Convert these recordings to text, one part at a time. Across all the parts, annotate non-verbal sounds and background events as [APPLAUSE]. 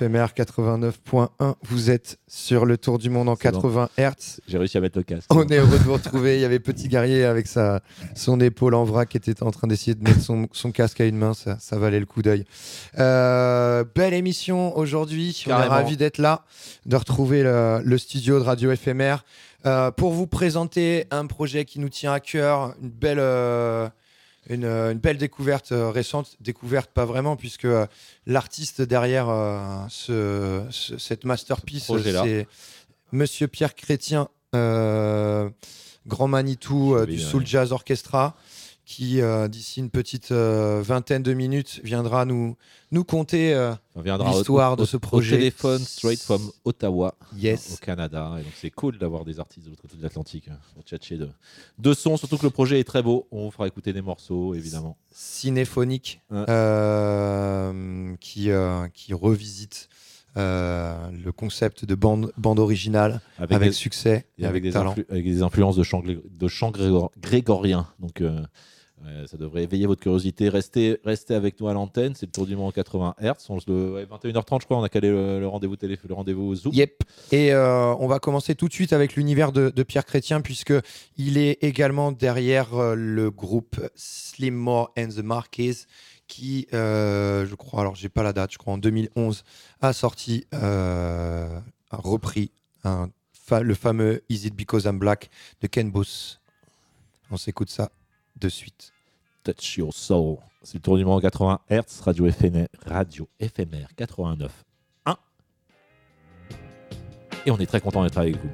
FMR 89.1, vous êtes sur le tour du monde en C'est bon. 80 Hz. J'ai réussi à mettre le casque. On est heureux de vous retrouver. Il y avait Petit Guerrier avec sa, son épaule en vrac qui était en train d'essayer de mettre son, son casque à une main. Ça, ça valait le coup d'œil. Euh, belle émission aujourd'hui. On est ravis d'être là, de retrouver le, le studio de Radio FMR euh, pour vous présenter un projet qui nous tient à cœur. Une belle, euh, une, une belle découverte euh, récente. Découverte, pas vraiment, puisque euh, l'artiste derrière euh, ce, ce- cette masterpiece, Ce c'est Monsieur Pierre Chrétien, euh, grand Manitou euh, du. Soul Jazz Orchestra, qui euh, d'ici une petite euh, vingtaine de minutes viendra nous, nous conter euh, au- l'histoire au- de ce au projet. téléphone, straight from Ottawa, Yes. au Canada. Et donc c'est cool d'avoir des artistes de l'autre côté de l'Atlantique hein, pour tchatcher de, de son. Surtout que le projet est très beau. On vous fera écouter des morceaux, évidemment. cinéphonique Ouais. qui, qui revisite euh, le concept de bande, bande originale avec, des- succès et, avec, avec, des talent. influ- avec des influences de chant, de chant grégor- grégorien. Donc, euh, ça devrait éveiller votre curiosité. Restez, restez avec nous à l'antenne. C'est le tour du monde en 80 Hz. On se le, ouais, 21h30, je crois, on a calé le, rendez-vous téléphone, le rendez-vous Zoom. Yep. Et euh, on va commencer tout de suite avec l'univers de, Pierre Chrétien, puisque il est également derrière euh, le groupe Slim More and the Marquis, qui, euh, je crois, alors j'ai pas la date, je crois en 2011, a sorti, a repris le fameux Is It Because I'm Black de Ken Boss. On s'écoute ça de suite. Touch Your Soul. C'est le tour du monde en 80 Hz, radio éphémère, radio éphémère 89 1. Et on est très content d'être avec vous.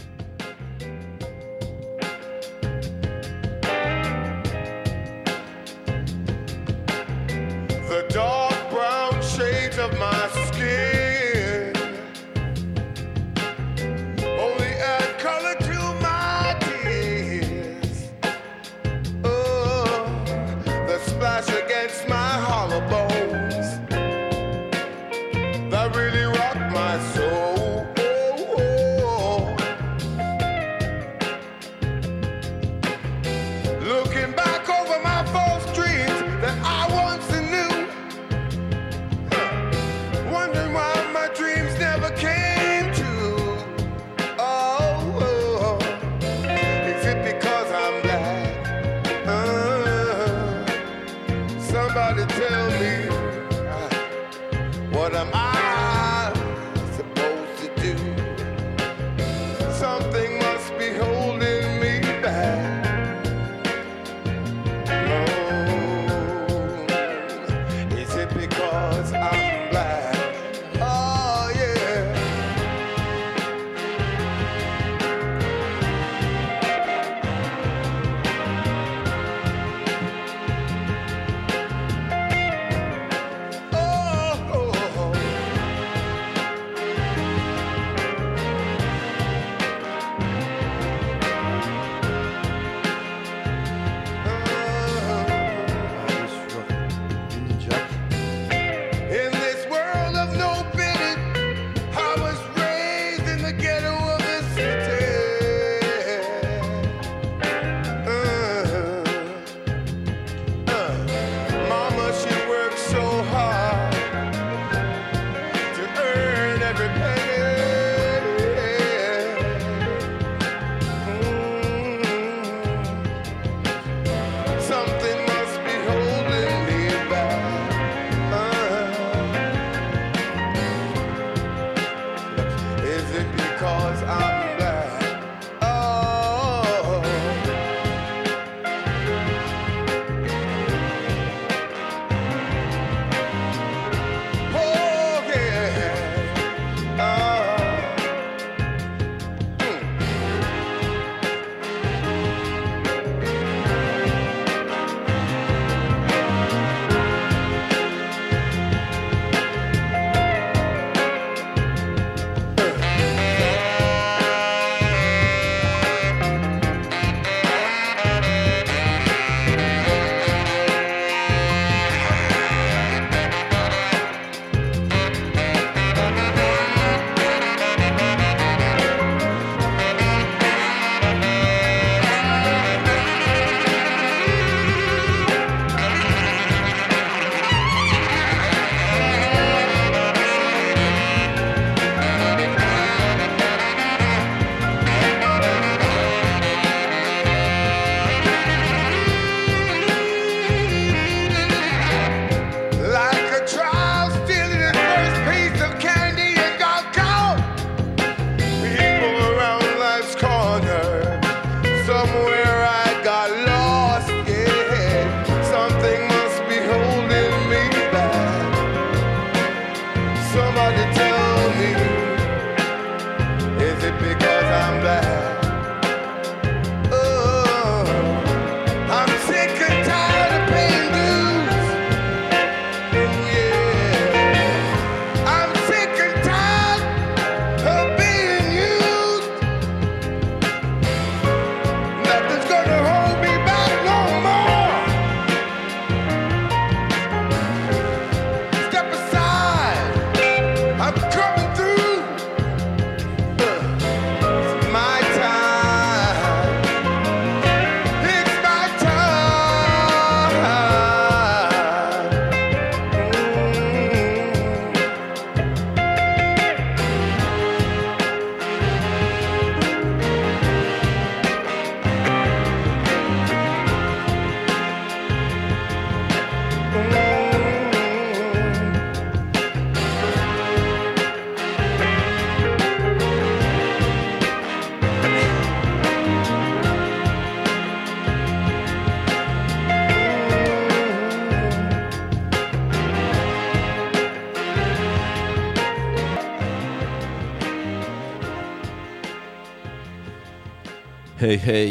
Hey hey,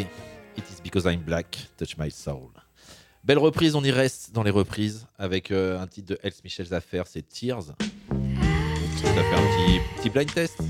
it is because I'm black, touch my soul. Belle reprise, on y reste dans les reprises avec euh, un titre de Else Michel Zaffer, c'est Tears. Ça fait un petit, petit blind test.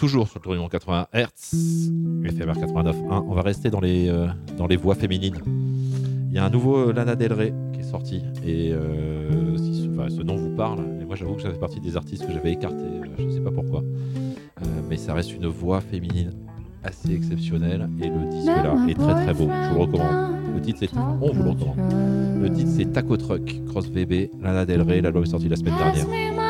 Toujours sur le tour du monde 80 Hz, FMR 89.1. On va rester dans les, euh, dans les voix féminines. Il y a un nouveau euh, Lana Del Rey qui est sorti. Et euh, si ce, enfin, ce nom vous parle, et moi j'avoue que ça fait partie des artistes que j'avais écartés, je ne sais pas pourquoi. Euh, mais ça reste une voix féminine assez exceptionnelle. Et le disque là est très très beau. Je vous le recommande. Le titre c'est. On vous le recommande. Le titre c'est Taco Truck, Cross VB, Lana Del Rey. L'album est sorti la semaine dernière.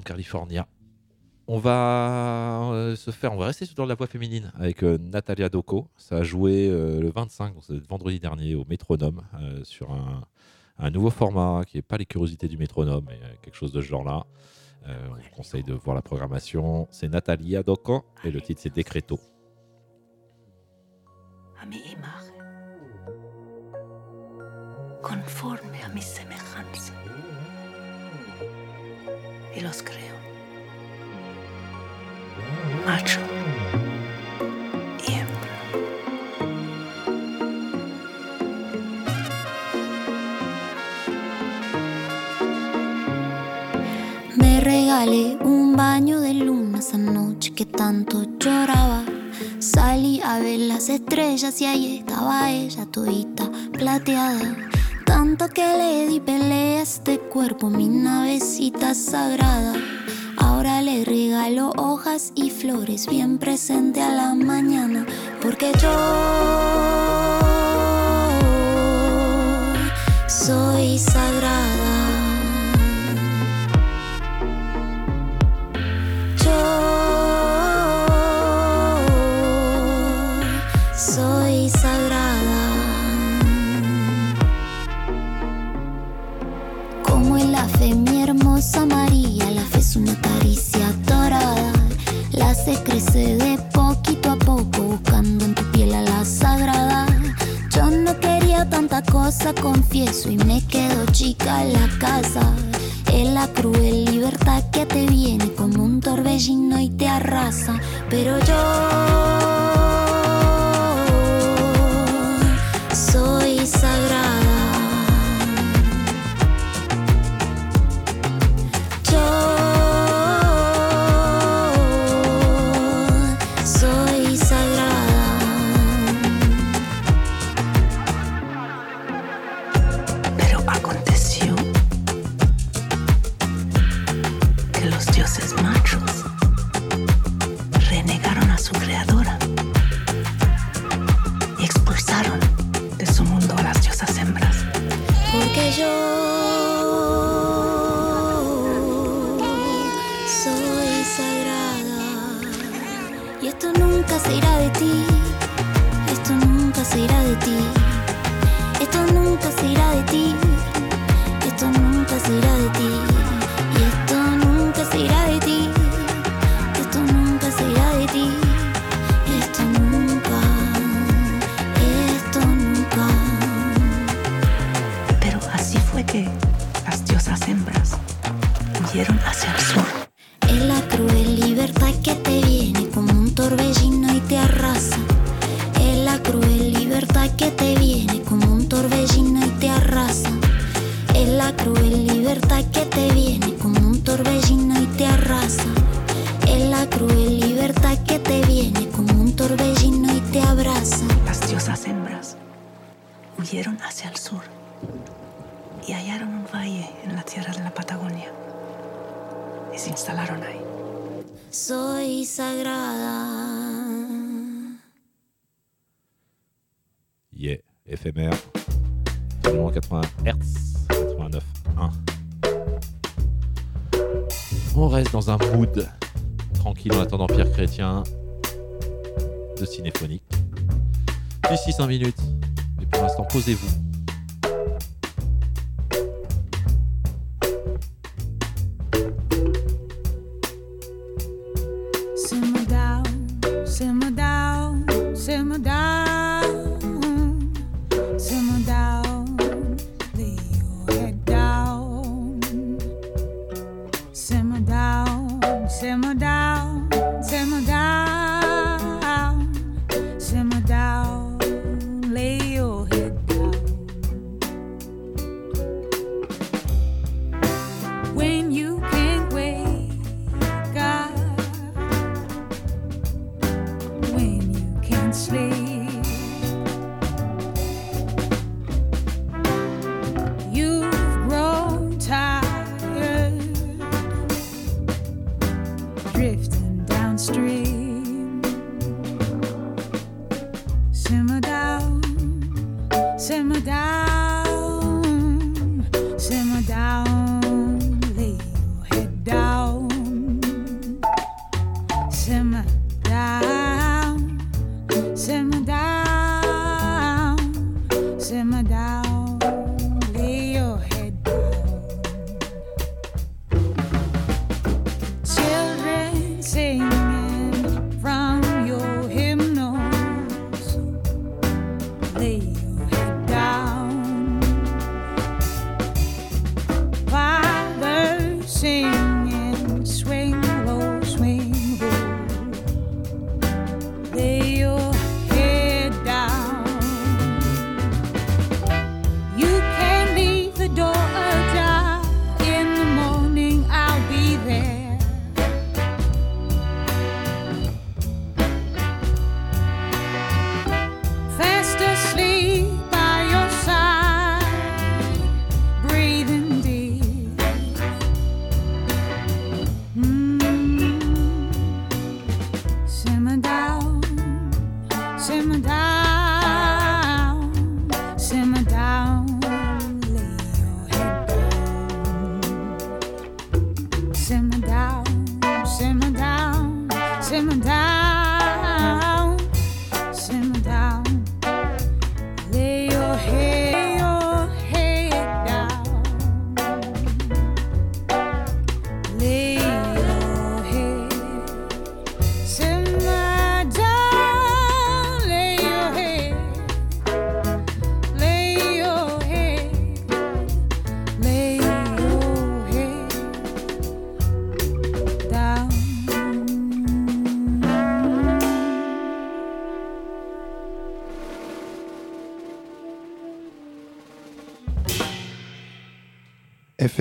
California. On va euh, se faire, on va rester sur la voix féminine avec euh, Natalia Doko. Ça a joué euh, le 25, donc vendredi dernier, au Métronome, sur un, nouveau format qui n'est pas les curiosités du Métronome, quelque chose de ce genre-là. On vous conseille de voir la programmation. C'est Natalia Doko et le titre c'est Decreto. a conforme a y los creo. Macho y hembra. Me regalé un baño de luna esa noche que tanto lloraba. Salí a ver las estrellas y ahí estaba ella todita plateada. Tanto que le di pelea este cuerpo, mi navecita sagrada. Ahora le regalo hojas y flores bien presente a la mañana. Porque yo soy sagrada. Yo hermosa María, la fe es una caricia dorada. La hace crecer de poquito a poco, buscando en tu piel a la sagrada. Yo no quería tanta cosa, confieso, y me quedo chica en la casa. Es la cruel libertad que te viene como un torbellino y te arrasa. Pero yo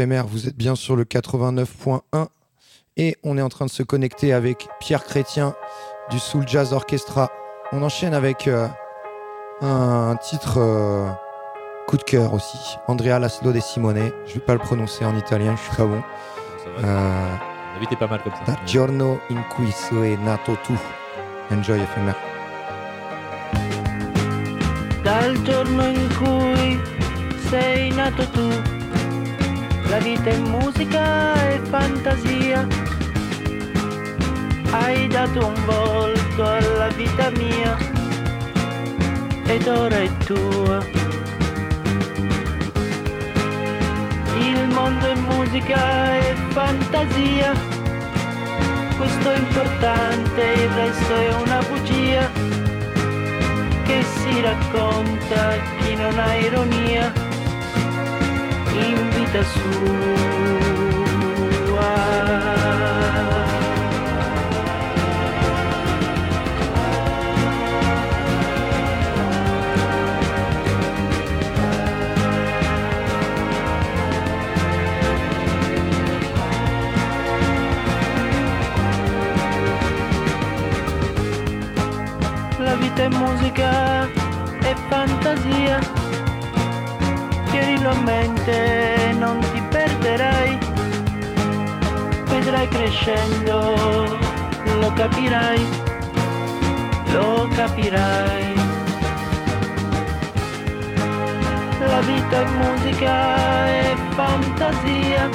Vous êtes bien sur le 89.1 et on est en train de se connecter avec Pierre Chrétien du Soul Jazz Orchestra. On enchaîne avec euh, un titre euh, coup de cœur aussi, Andrea Laszlo De Simone. Je vais pas le prononcer en italien, je suis pas bon. Ça va, Euh, La vie était pas mal comme ça. Da giorno in cui sei nato tu. Enjoy FMR. Dal giorno in cui sei nato tu, la vita è musica e fantasia. Hai dato un volto alla vita mia ed ora è tua. Il mondo è musica e fantasia. Questo è importante, il resto è una bugia che si racconta chi non ha ironia in vita sua. La vita è musica e fantasia. Tienilo a mente, non ti perderai. vedrai crescendo, lo capirai, lo capirai. La vita è musica e fantasia,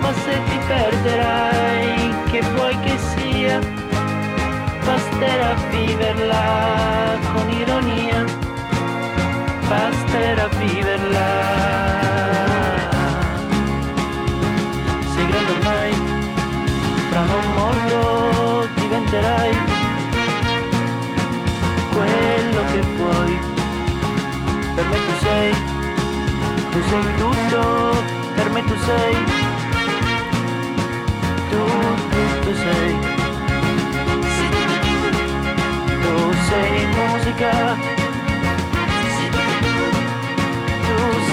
ma se ti perderai, che vuoi che sia, basterà viverla con ironia, basterà viverla. Sei grande ormai, fra non molto diventerai quello che vuoi. Per me tu sei, tu sei tutto, per me tu sei, tu tutto sei. Tu sei musica,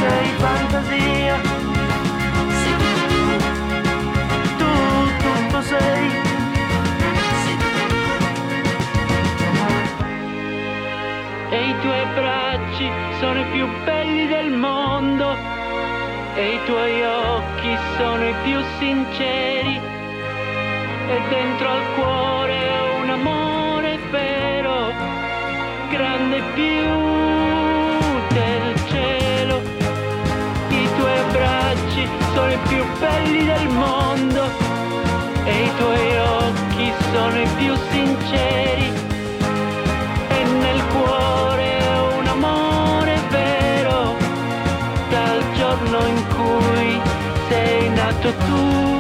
tu sei fantasia, tu tutto sei. E i tuoi bracci sono i più belli del mondo, e i tuoi occhi sono i più sinceri, e dentro al cuore un amore vero, grande più i più belli del mondo, e i tuoi occhi sono i più sinceri e nel cuore un amore vero dal giorno in cui sei nato tu.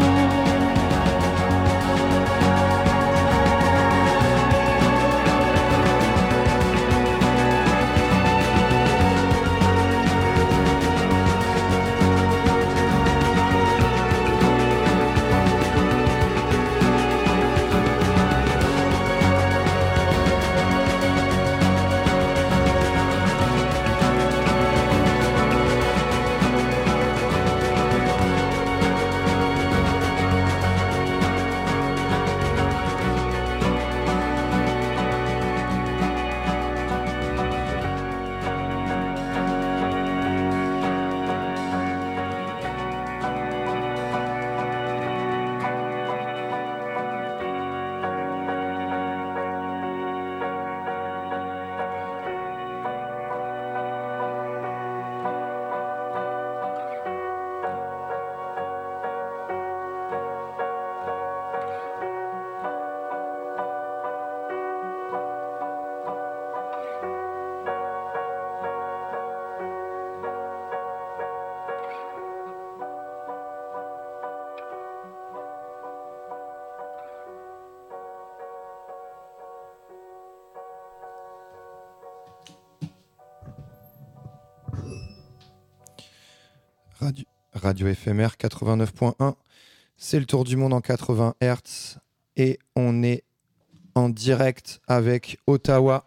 Radio, éphémère 89.1. C'est le tour du monde en 80 Hz. Et on est en direct avec Ottawa.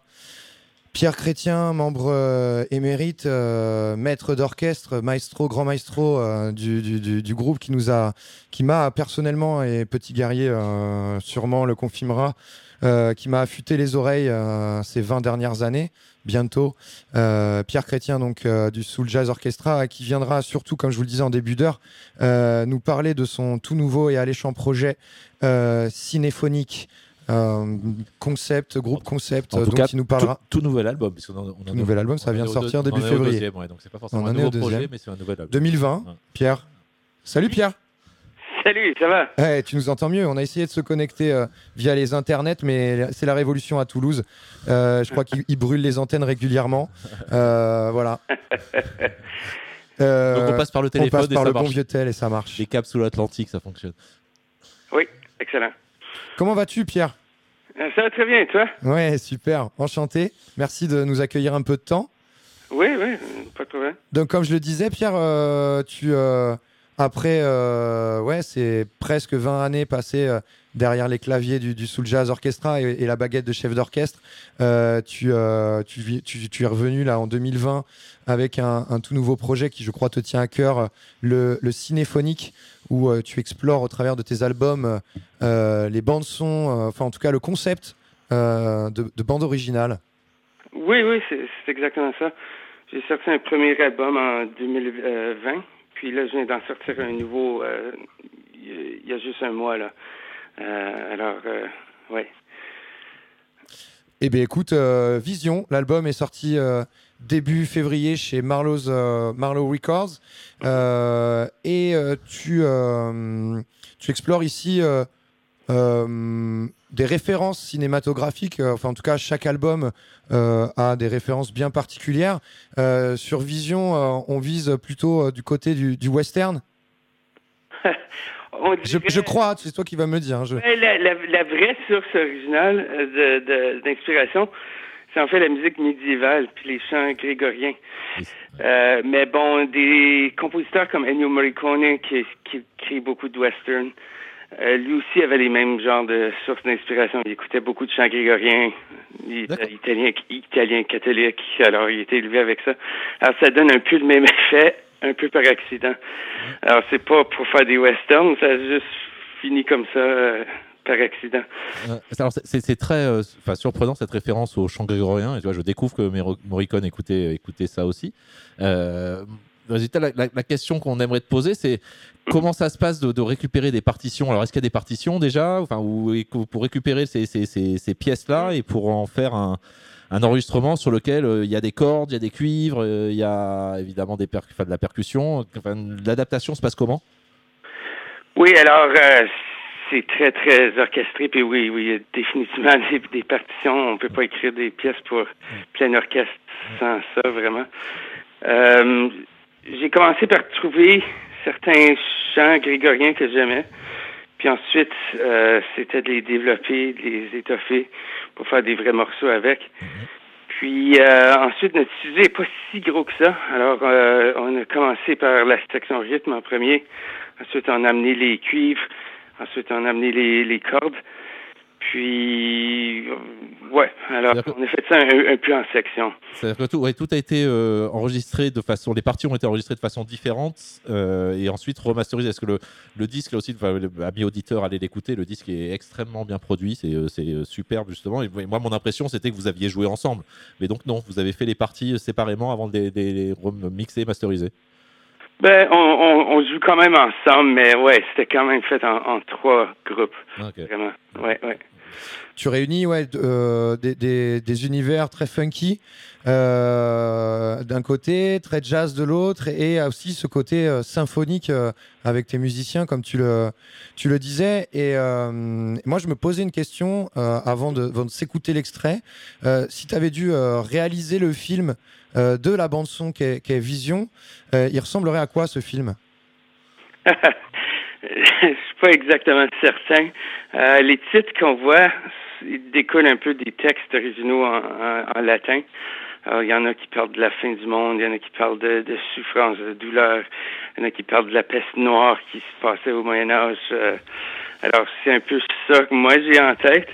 Pierre Chrétien, membre euh, émérite, euh, maître d'orchestre, maestro, grand maestro euh, du, du- groupe qui nous a, qui m'a personnellement et Petit Guerrier sûrement le confirmera, euh, qui m'a affûté les oreilles euh, ces 20 dernières années, bientôt. Euh, Pierre Chrétien donc du Soul Jazz Orchestra qui viendra surtout, comme je vous le disais en début d'heure, nous parler de son tout nouveau et alléchant projet cinéphonique. euh, concept, groupe concept, En tout dont cas, il nous parlera. Tout, tout nouvel album. en- on Tout nouvel album, ça vient en de sortir deux- début on février. deuxième, ouais, donc c'est pas forcément On un nouveau projet, mais c'est un nouvel album. 2020, Ouais. Pierre. Salut Pierre. Salut, ça va? Eh, tu nous entends mieux. On a essayé de se connecter euh, via les internets, mais c'est la révolution à Toulouse. Euh, je crois qu'ils ils brûlent les antennes régulièrement. Euh, voilà. [LAUGHS] Euh, Donc on passe par le on téléphone passe et par ça le bon marche. vieux tel et ça marche. Les câbles sous l'Atlantique, ça fonctionne. Oui, excellent. Comment vas-tu, Pierre? Ça va très bien, et toi? Ouais, super. Enchanté. Merci de nous accueillir un peu de temps. Oui, oui, pas de problème. Donc, comme je le disais, Pierre, euh, tu euh, après, euh, ouais, c'est presque 20 années passées euh, derrière les claviers du, du Soul Jazz Orchestra et, la baguette de chef d'orchestre. Euh, tu, euh, tu, es revenu là en 2020 avec un, tout nouveau projet qui, je crois, te tient à cœur, le, cinéphonique, où tu explores au travers de tes albums les bandes son, enfin en tout cas le concept de, de bande originale. Oui, oui, c'est exactement ça. J'ai sorti un premier album en 2020, puis là, je viens d'en sortir un nouveau euh, il y a juste un mois là. Euh, alors, euh, ouais. Eh bien, écoute, Vision, l'album est sorti début février chez Marlowe Records. Et tu, tu explores ici euh, des références cinématographiques. euh, enfin, en tout cas, chaque album euh, a des références bien particulières. Sur Vision, on vise plutôt du côté du, du western. [LAUGHS] Je, je crois, c'est toi qui vas me dire. hein, je- La, la, la vraie source originale euh, de- de- d'inspiration, c'est en fait la musique médiévale puis les chants grégoriens. Euh, mais bon, des compositeurs comme Ennio Morricone qui, qui écrit beaucoup de western, euh, lui aussi avait les mêmes genres de sources d'inspiration. Il écoutait beaucoup de chants grégoriens, italien, italien catholique, alors il était élevé avec ça. Alors ça donne un peu le même effet, un peu par accident. Alors c'est pas pour faire des westerns, ça a juste fini comme ça euh, par accident. Euh, c'est- très euh, surprenant cette référence au chant grégorien. Et, tu vois, je découvre que Morricone écoutait, écoutait ça aussi. Euh, résultat, la, la- la question qu'on aimerait te poser, c'est comment ça se passe de, récupérer des partitions? Alors, est-ce qu'il y a des partitions déjà? Enfin, pour récupérer ces, ces- ces- ces pièces-là et pour en faire un, enregistrement sur lequel euh, il y a des cordes, il y a des cuivres, euh, il y a évidemment de la percussion. L'adaptation se passe comment? Oui, alors euh, c'est très très orchestré, puis oui, oui, définitivement des, partitions. On peut pas écrire des pièces pour plein orchestre sans ça, vraiment. J'ai commencé par trouver certains chants grégoriens que j'aimais, puis ensuite euh, c'était de les développer, de les étoffer pour faire des vrais morceaux avec. Puis euh, ensuite, notre sujet n'est pas si gros que ça. Alors, euh, on a commencé par la section rythme en premier. Ensuite, on a amené les cuivres. Ensuite, on a amené les cordes. Puis, euh, ouais, alors, on a fait ça un, un peu en section. C'est-à-dire que tout, ouais, tout a été euh, enregistré de façon. Les parties ont été enregistrées de façon différente euh, et ensuite remasterisées. Est-ce que le, le disque, là aussi, enfin, amis auditeurs, allez l'écouter. Le disque est extrêmement bien produit. C'est superbe, justement. Et moi, mon impression, c'était que vous aviez joué ensemble. Mais donc, non, vous avez fait les parties séparément avant de les, de les remixer et masteriser. Ben, on, on, on joue quand même ensemble, mais ouais, c'était quand même fait en, en trois groupes. Vraiment. Ouais, ouais. Tu réunis ouais, euh, des, des- des univers très funky euh, d'un côté, très jazz de l'autre, et aussi ce côté euh, symphonique avec tes musiciens, comme tu le, tu le disais. Et moi, je me posais une question avant de, de s'écouter l'extrait. Si tu avais dû réaliser le film euh, de la bande-son qu'est qu'est Vision, euh, il ressemblerait à quoi ce film? [LAUGHS] Je suis pas exactement certain. Euh, les titres qu'on voit, ils découlent un peu des textes originaux en, en- latin. Il y en a qui parlent de la fin du monde, il y en a qui parlent de, souffrance, de douleur, il y en a qui parlent de la peste noire qui se passait au Moyen Âge. Alors, c'est un peu ça que moi j'ai en tête.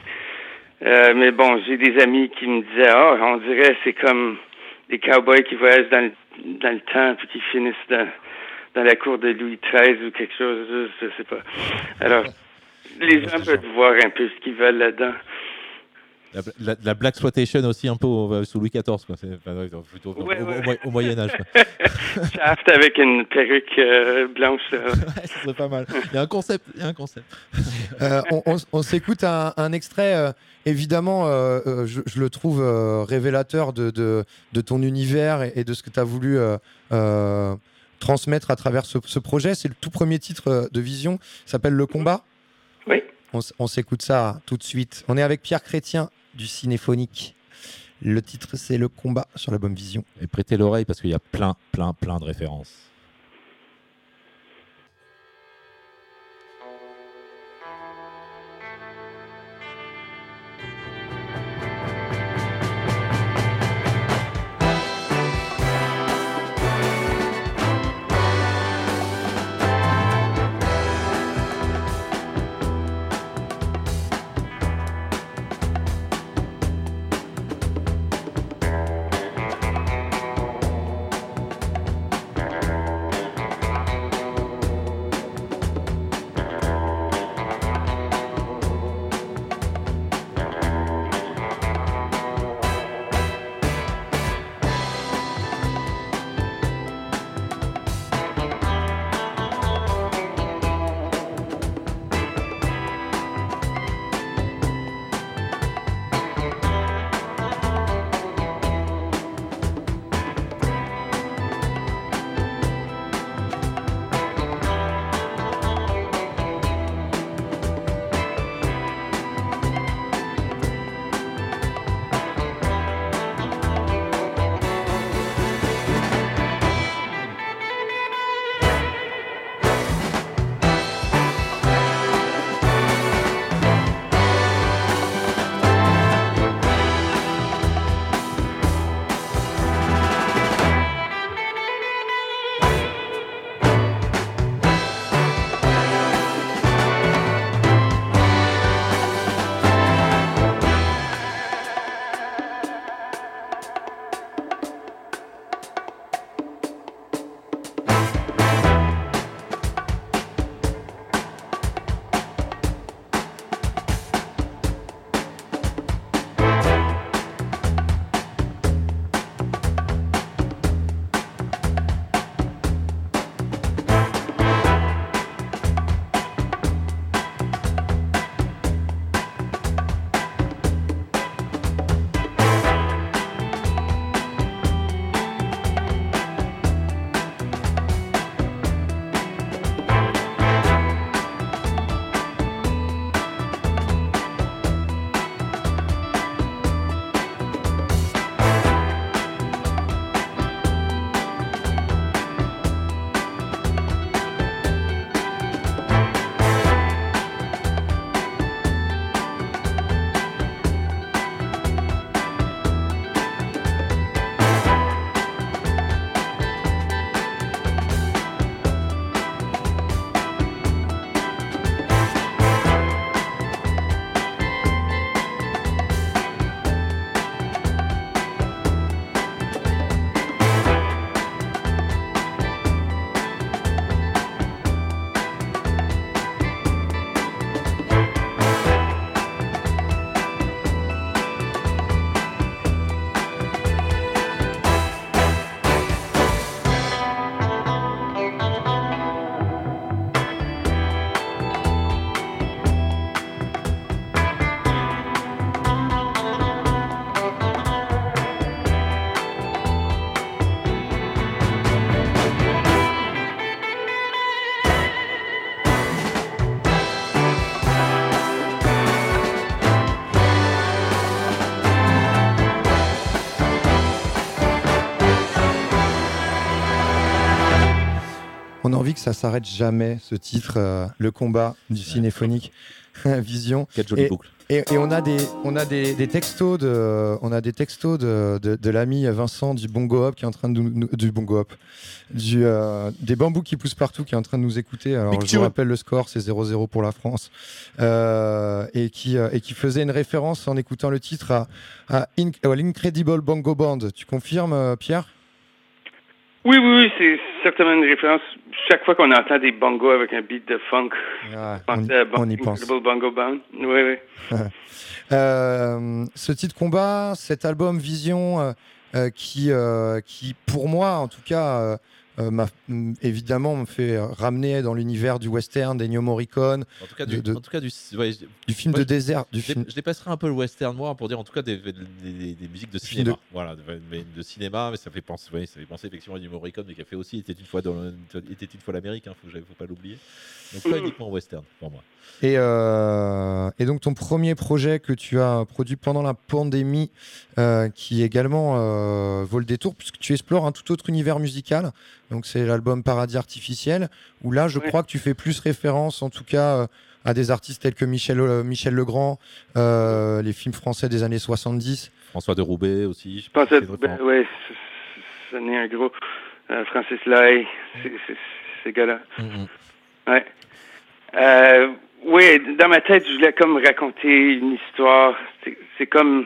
Mais bon, j'ai des amis qui me disaient, ah, on dirait c'est comme des cowboys qui voyagent dans le, dans le temps puis qui finissent dans, dans la cour de Louis XIII ou quelque chose, je, je sais pas. Alors, les gens peuvent voir un peu ce qu'ils veulent là-dedans. La, la, la Black Exploitation aussi, un peu sous Louis XIV, quoi. C'est enfin, ouais, plutôt au- Ouais, au, ouais. au Mo- au Moyen-Âge. quoi. [LAUGHS] Shaft avec une perruque euh, blanche. là. [LAUGHS] Ce serait pas mal. Il y a un concept. Il y a un concept. Euh, on on- on s'écoute un, un extrait, euh, évidemment, euh, je, je le trouve euh, révélateur de, de, de ton univers et, et de ce que tu as voulu euh, euh, transmettre à travers ce, ce projet. C'est le tout premier titre de Vision, ça s'appelle Le Combat. Oui. On s'écoute ça tout de suite. On est avec Pierre Chrétien du Cinéphonique. Le titre, c'est Le Combat sur l'album Vision. Et prêtez l'oreille parce qu'il y a plein, plein, plein de références. Que ça s'arrête jamais, ce titre, euh, Le combat du cinéphonique [LAUGHS] Vision. Quelle jolie Et- boucle. Et, et on a des, on a des, des textos de, on a des textos de, de, de l'ami Vincent du Bongo Hop qui est en train de nous, du Bongo Hop, du, euh, des bambous qui poussent partout qui est en train de nous écouter. Alors Big je vous rappelle le score, c'est 0-0 pour la France Euh, et qui euh, et qui faisait une référence en écoutant le titre à, à à l'Incredible Bongo Band. Tu confirmes, Pierre? Oui, oui, oui, c'est certainement une référence. Chaque fois qu'on entend des bongos avec un beat de funk, Ah, on, à on y pense. Bongo Band. Oui, oui. [LAUGHS] Euh, ce titre combat, cet album Vision, euh, euh, qui, euh, qui pour moi, en tout cas, m'a m- évidemment me fait ramener dans l'univers du western, des Morricone, En tout cas, de- du, de- en tout cas, du, ouais, je- du film de je- désert, du je, film. je dépasserai un peu le western moi pour dire en tout cas des, des, des- des musiques de cinéma. de- Voilà, de, cinéma, mais ça fait penser, ouais, ça fait penser effectivement à du Morricone, mais qui a fait aussi était une fois dans était une fois l'Amérique, hein, faut, que j'aille- faut pas l'oublier. Donc pas uniquement western pour moi. Et, euh, et donc ton premier projet que tu as produit pendant la pandémie, euh, qui également euh, vaut le détour, puisque tu explores un tout autre univers musical. Donc c'est l'album Paradis Artificiel, où là je Ouais. crois que tu fais plus référence, en tout cas, euh, à des artistes tels que Michel, euh, Michel Legrand, euh, les films français des années 70. François de Roubaix aussi. Je pense à. Ben, ouais, c- c- c'en est un gros. Euh, Francis Lai, c'est- ces gars-là. Mm, mm. Ouais. Euh, oui, dans ma tête, je voulais comme raconter une histoire. C'est- comme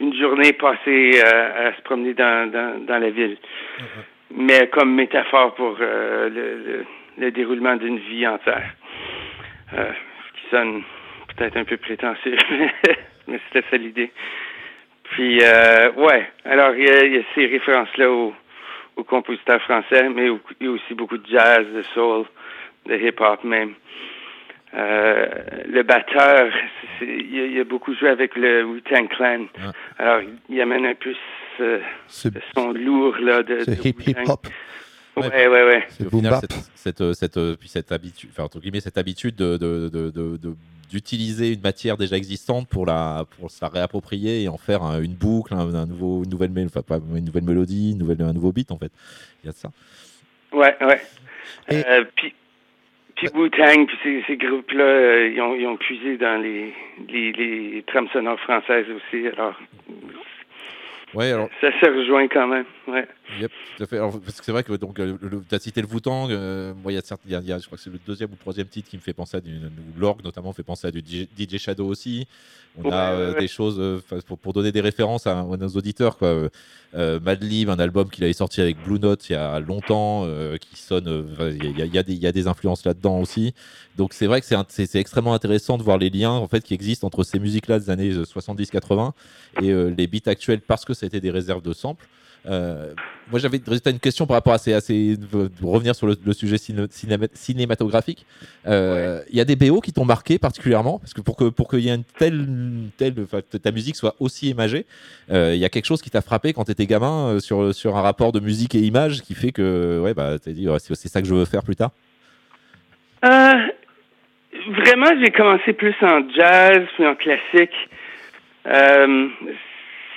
une journée passée euh, à se promener dans, dans, dans la ville. Mais comme métaphore pour euh, le, le, le déroulement d'une vie entière. Euh, ce qui sonne peut-être un peu prétentieux, [LAUGHS] mais c'était ça l'idée. Puis, euh, ouais, alors il y a, il y a ces références-là aux, aux compositeurs français, mais au- il y a aussi beaucoup de jazz, de soul, de hip-hop même. Euh, le batteur, c'est- il il a beaucoup joué avec le Wu-Tang Clan. Ah. Alors, il amène un peu ce, Ce, son lourd là de, de hip hip Wu-Tang. hop, Ouais, ouais, ouais. ce Et au boom final, bap. cette, cette, euh, cette, euh, puis cette habitude, enfin, entre guillemets, cette habitude de, de- de- de- de- d'utiliser une matière déjà existante pour la, pour se la réapproprier et en faire un- une boucle, un, un nouveau, une nouvelle, enfin, pas une nouvelle mélodie, une nouvelle, un nouveau beat en fait. Il y a de ça. Ouais, ouais. Et- Euh, puis, puis Wu-Tang, puis ces, ces groupes-là, euh, ils, ont, ils ont puisé dans les, les, les trames sonores françaises aussi. Alors, Ouais, alors ça se rejoint quand même. Ouais. Yep, tout à fait. Alors, parce que c'est vrai que donc euh, tu as cité le Wu-Tang. euh, moi, il y a y a- y a- je crois que c'est le deuxième ou le troisième titre qui me fait penser à du l'orgue notamment fait penser à du DJ, Shadow aussi. On Ouais, a euh, ouais. des choses euh, pour, pour donner des références à, à nos auditeurs quoi. Euh, Madlib, un album qu'il avait sorti avec Blue Note il y a longtemps, euh, qui sonne. Il y, y a des- il y a des influences là-dedans aussi. Donc c'est vrai que c'est extrêmement intéressant de voir les liens en fait qui existent entre ces musiques-là des années 70-80 et les beats actuels parce que c'était des réserves de samples. Euh, moi, j'avais une question par rapport à ces, à ces- revenir sur le, le sujet ciné- cinéma- cinématographique. Euh, Il y a des BO qui t'ont marqué particulièrement? Parce que pour que pour qu'il y ait une telle, telle, que ta musique soit aussi imagée, euh, il y a quelque chose qui t'a frappé quand t'étais gamin sur sur un rapport de musique et image qui fait que ouais bah t'as dit ouais, c'est ça que je veux faire plus tard? Vraiment, j'ai commencé plus en jazz puis en classique. Euh,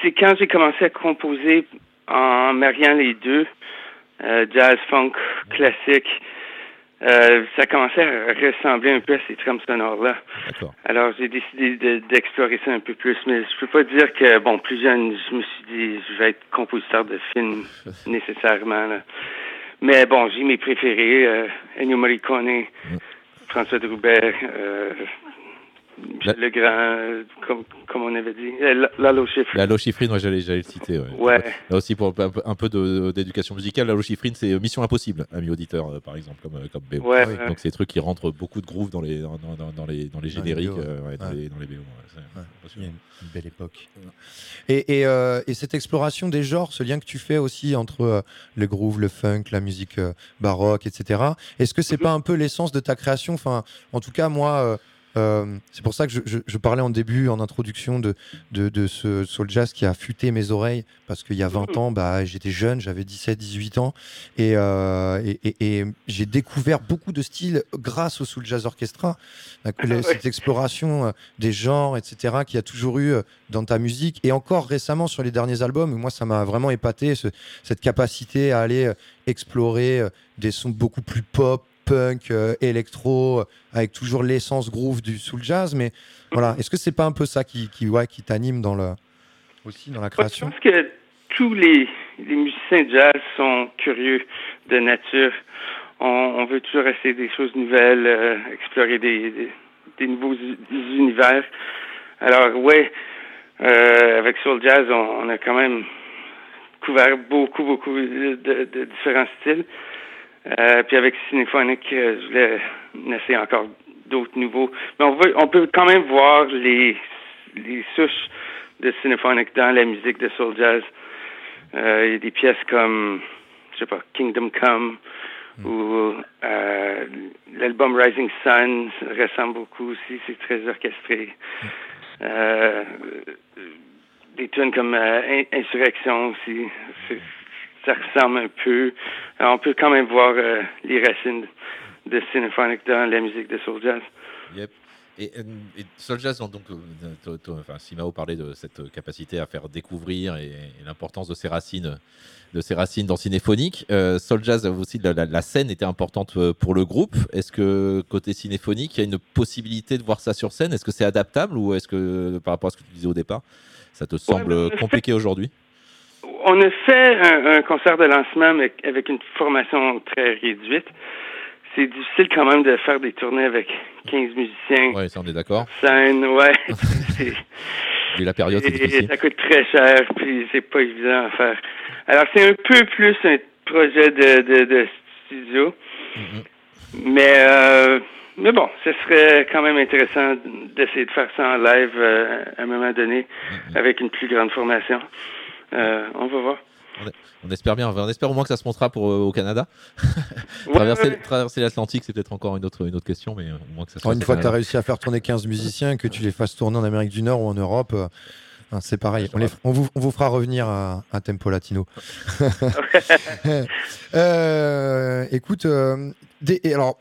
c'est quand j'ai commencé à composer en mariant les deux, euh, jazz, funk, classique. Euh, ça commençait à ressembler un peu à ces trames sonores-là. Alors, j'ai décidé de- d'explorer ça un peu plus, mais je peux pas dire que, bon, plus jeune, je me suis dit, je vais être compositeur de films [LAUGHS] nécessairement. là. Mais bon, j'ai mes préférés, euh, Ennio Morricone, François Droubert, euh, Legrand, euh, comme, comme on avait dit, euh, Lalo Schifrin. La Lochifrine, ouais, j'allais j'allais le citer. Ouais. Ouais. Là aussi pour un peu, un peu de- d'éducation musicale, la Lochifrine c'est euh, Mission Impossible, ami auditeur euh, par exemple comme comme BO. Ouais, ouais. Donc c'est des trucs qui rentrent beaucoup de groove dans les dans, dans- dans- les dans les Dans les génériques, dans, les, dans les BO. il y a une, belle époque. Et, et, euh, et cette exploration des genres, ce lien que tu fais aussi entre euh, le groove, le funk, la musique euh, baroque, etc. Est-ce que c'est pas un peu l'essence de ta création? Enfin, en tout cas, moi, euh, c'est pour ça que je, je- je parlais en début, en introduction, de, de, de ce soul jazz qui a affûté mes oreilles. Parce qu'il y a [LAUGHS] 20 ans, bah, j'étais jeune, j'avais 17-18 ans. Et, euh, et, et- et j'ai découvert beaucoup de styles grâce au soul jazz orchestra. [LAUGHS] Cette exploration euh, des genres, etc., qu'il y a toujours eu euh, dans ta musique. Et encore récemment, sur les derniers albums, moi, ça m'a vraiment épaté, ce- cette capacité à aller explorer des sons beaucoup plus pop, punk, euh, électro, avec toujours l'essence groove du soul jazz. Mais voilà, est-ce que c'est pas un peu ça qui, qui, ouais, qui t'anime dans le aussi dans la Moi, je création pense que tous les, les musiciens de jazz sont curieux de nature. On, veut toujours essayer des choses nouvelles, euh, explorer des, des, nouveaux univers. Alors, ouais, euh, avec Soul Jazz, on, a quand même couvert beaucoup, beaucoup de différents styles. Euh, puis avec Cinephonic, euh, je voulais essayer encore d'autres nouveaux. Mais on, veut, on peut quand même voir les, les souches de Cinephonic dans la musique de Soul Jazz. Euh, Il y a des pièces comme, je sais pas, Kingdom Come ou euh, l'album Rising Sun ressemble beaucoup aussi, c'est très orchestré. Euh, des tunes comme euh, In- Insurrection aussi, c'est- ça ressemble un peu. Alors, on peut quand même voir euh, les racines de Cinephonic dans la musique de Soul Jazz. Yep. Et, euh, et Soul Jazz, donc, euh, to- to- enfin, Simao parlait de cette capacité à faire découvrir et, et l'importance de ses racines, de ses racines dans Cinéphonique. Euh, Soul Jazz aussi, la, la- la scène était importante euh, pour le groupe. Est-ce que côté Cinéphonique, il y a une possibilité de voir ça sur scène? Est-ce que c'est adaptable ou est-ce que, par rapport à ce que tu disais au départ, ça te semble compliqué aujourd'hui? On a fait un, un concert de lancement mais avec une formation très réduite. C'est difficile quand même de faire des tournées avec 15 musiciens. Oui, ça on est d'accord. Scène, ouais. [LAUGHS] Vu la période, c'est difficile. ça coûte très cher, puis c'est pas évident à faire. Alors c'est un peu plus un projet de, de, de studio. Mais euh, mais bon, ce serait quand même intéressant d'essayer de faire ça en live euh, à un moment donné avec une plus grande formation. Euh, on va voir. On espère bien, on espère au moins que ça se montera pour, euh, au Canada. [LAUGHS] traverser traverser l'Atlantique, c'est peut-être encore une autre, une autre question, mais euh, au moins que ça se Alors, une fois que tu as réussi à faire tourner 15 musiciens, que tu les fasses tourner en Amérique du Nord ou en Europe, euh, hein, c'est pareil. On, les- on vous, on vous fera revenir à, à Tempo Latino. [LAUGHS] [LAUGHS] Euh, écoute, euh, des, alors,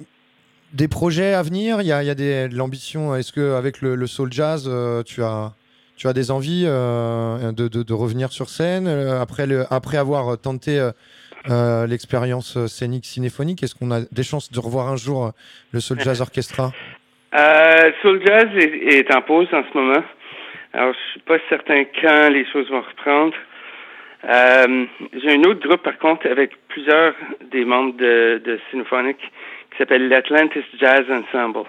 des projets à venir, il y a, il y a des, de l'ambition. Est-ce que avec le, le soul jazz, euh, tu as, tu as des envies euh, de, de- revenir sur scène euh, après, le, après avoir tenté euh, l'expérience scénique cinéphonique Est-ce qu'on a des chances de revoir un jour le soul jazz orchestra? Soul Jazz est, en pause en ce moment. Alors, je suis pas certain quand les choses vont reprendre. J'ai un autre groupe, par contre, avec plusieurs des membres de, de qui s'appelle l'Atlantis Jazz Ensemble.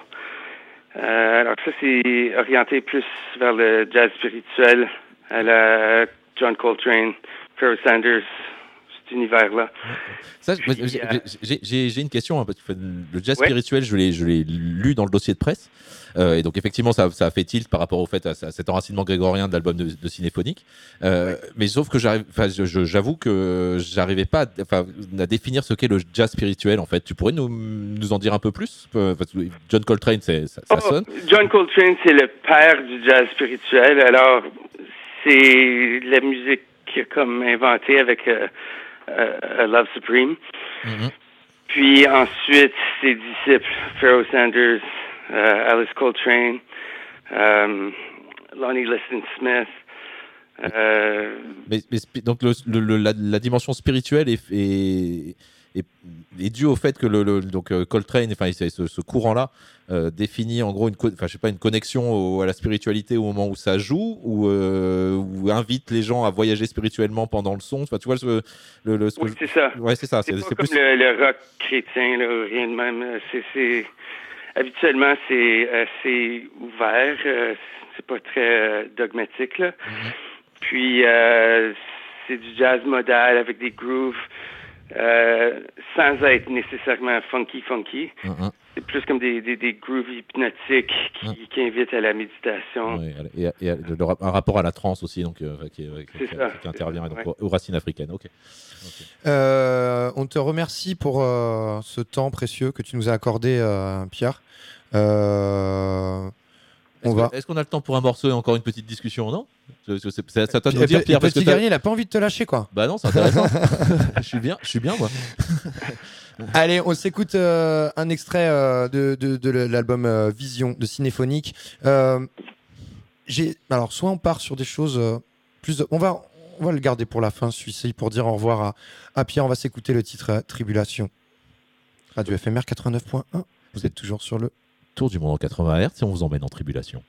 Euh, alors, ça, c'est orienté plus vers le jazz spirituel, à la John Coltrane, Pharoah Sanders, cet univers-là. J'ai- euh, j'ai- une question. hein, parce que le jazz Ouais. spirituel, je l'ai je l'ai lu dans le dossier de presse. Euh, et donc, effectivement, ça, ça a fait tilt par rapport au fait à, à cet enracinement grégorien de l'album de, de Cinéphonique. Euh, Mais sauf que j'avoue que j'arrivais pas à, définir ce qu'est le jazz spirituel. En fait, tu pourrais nous, nous en dire un peu plus? Euh, John Coltrane, ça, ça Oh, sonne. John Coltrane, c'est le père du jazz spirituel. Alors, c'est la musique qu'il a comme inventée avec euh, euh, Love Supreme. Mhm. Puis ensuite, ses disciples, Pharoah Sanders, euh, Alice Coltrane, euh, Lonnie Liston Smith. Euh, Mais, mais donc le, le- la, la dimension spirituelle est, est, est, est due au fait que le, le- donc euh, Coltrane, enfin ce, ce courant-là euh, définit en gros une, enfin je sais pas une connexion au- à la spiritualité au moment où ça joue ou, euh, ou invite les gens à voyager spirituellement pendant le son. Enfin tu vois le, le, ce oui, je- c'est ça. Ouais c'est ça. C'est comme plus. le, rock chrétien, là, rien de même. Euh, c'est, habituellement, c'est assez ouvert. euh, c'est pas très euh, dogmatique, là. Mm-hmm. Puis, euh, c'est du jazz modal avec des grooves euh, sans être nécessairement funky, funky. Mhm. C'est plus comme des, des, des grooves hypnotiques qui, qui invitent à la méditation. Ouais, et, et- le- un rapport à la trance aussi donc euh, qui, est- qui- qui- ça. qui intervient donc, Ouais. aux, racines africaines. Euh, on te remercie pour euh, ce temps précieux que tu nous as accordé, euh, Pierre. Euh, va. Est-ce qu'on a le temps pour un morceau et encore une petite discussion, non? C'est c'est à toi de nous dire, Pierre, parce que Petit t'as- Guerrier, il a pas envie de te lâcher, quoi. Bah non, c'est intéressant. [LAUGHS] je suis bien, je suis bien, moi. [LAUGHS] [LAUGHS] Allez, on s'écoute euh, un extrait euh, de, de- l'album euh, Vision de Cinéphonique. Alors, soit on part sur des choses plus. On va, on va le garder pour la fin, celui-ci, pour dire au revoir à, à Pierre. On va s'écouter le titre Tribulation. Radio FMR 89.1. Vous êtes toujours sur le. Tour du monde en 80 Hz et on vous emmène en tribulation.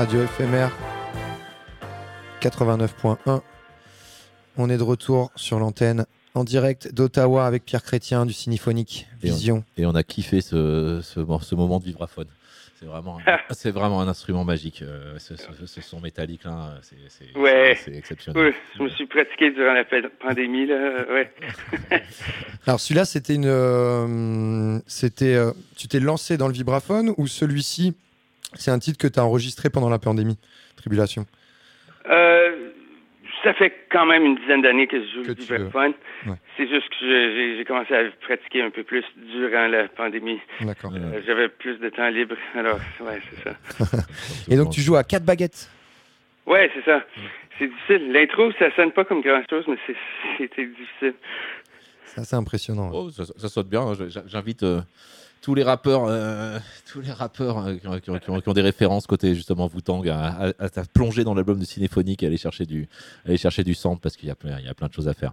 Radio FMR 89.1. On est de retour sur l'antenne en direct d'Ottawa avec Pierre Chrétien du Cinéphonique Et on- Vision. Et on a kiffé ce, ce, mo- ce moment de vibraphone. C'est vraiment, un- [LAUGHS] c'est vraiment un instrument magique. euh, ce, son métallique là, c'est, Ouais. exceptionnel. Je me suis pratiqué durant la pa- pandémie, là. Ouais. [LAUGHS] Alors celui-là, c'était une, euh, c'était, euh, tu t'es lancé dans le vibraphone ou celui-ci, c'est un titre que tu as enregistré pendant la pandémie, Tribulation. Euh, ça fait quand même une dizaine d'années que je joue le tu- vibraphone. ouais. C'est juste que j'ai commencé à pratiquer un peu plus durant la pandémie. D'accord. Euh, J'avais plus de temps libre, alors ouais, c'est ça. [LAUGHS] Et donc tu joues à quatre baguettes? Ouais, c'est ça. C'est difficile. L'intro, ça sonne pas comme grand chose, mais [LAUGHS] c'était difficile. C'est assez impressionnant. Oh, ça, ça sonne bien. J'a- J'invite euh, tous les rappeurs, euh, [LAUGHS] tous les rappeurs euh, qui, ont, qui qui ont- des références côté justement Wu-Tang à, à- à- plonger dans l'album de Cinéphonique et aller chercher du, aller chercher du sample parce qu'il y a plein, il y a plein de choses à faire.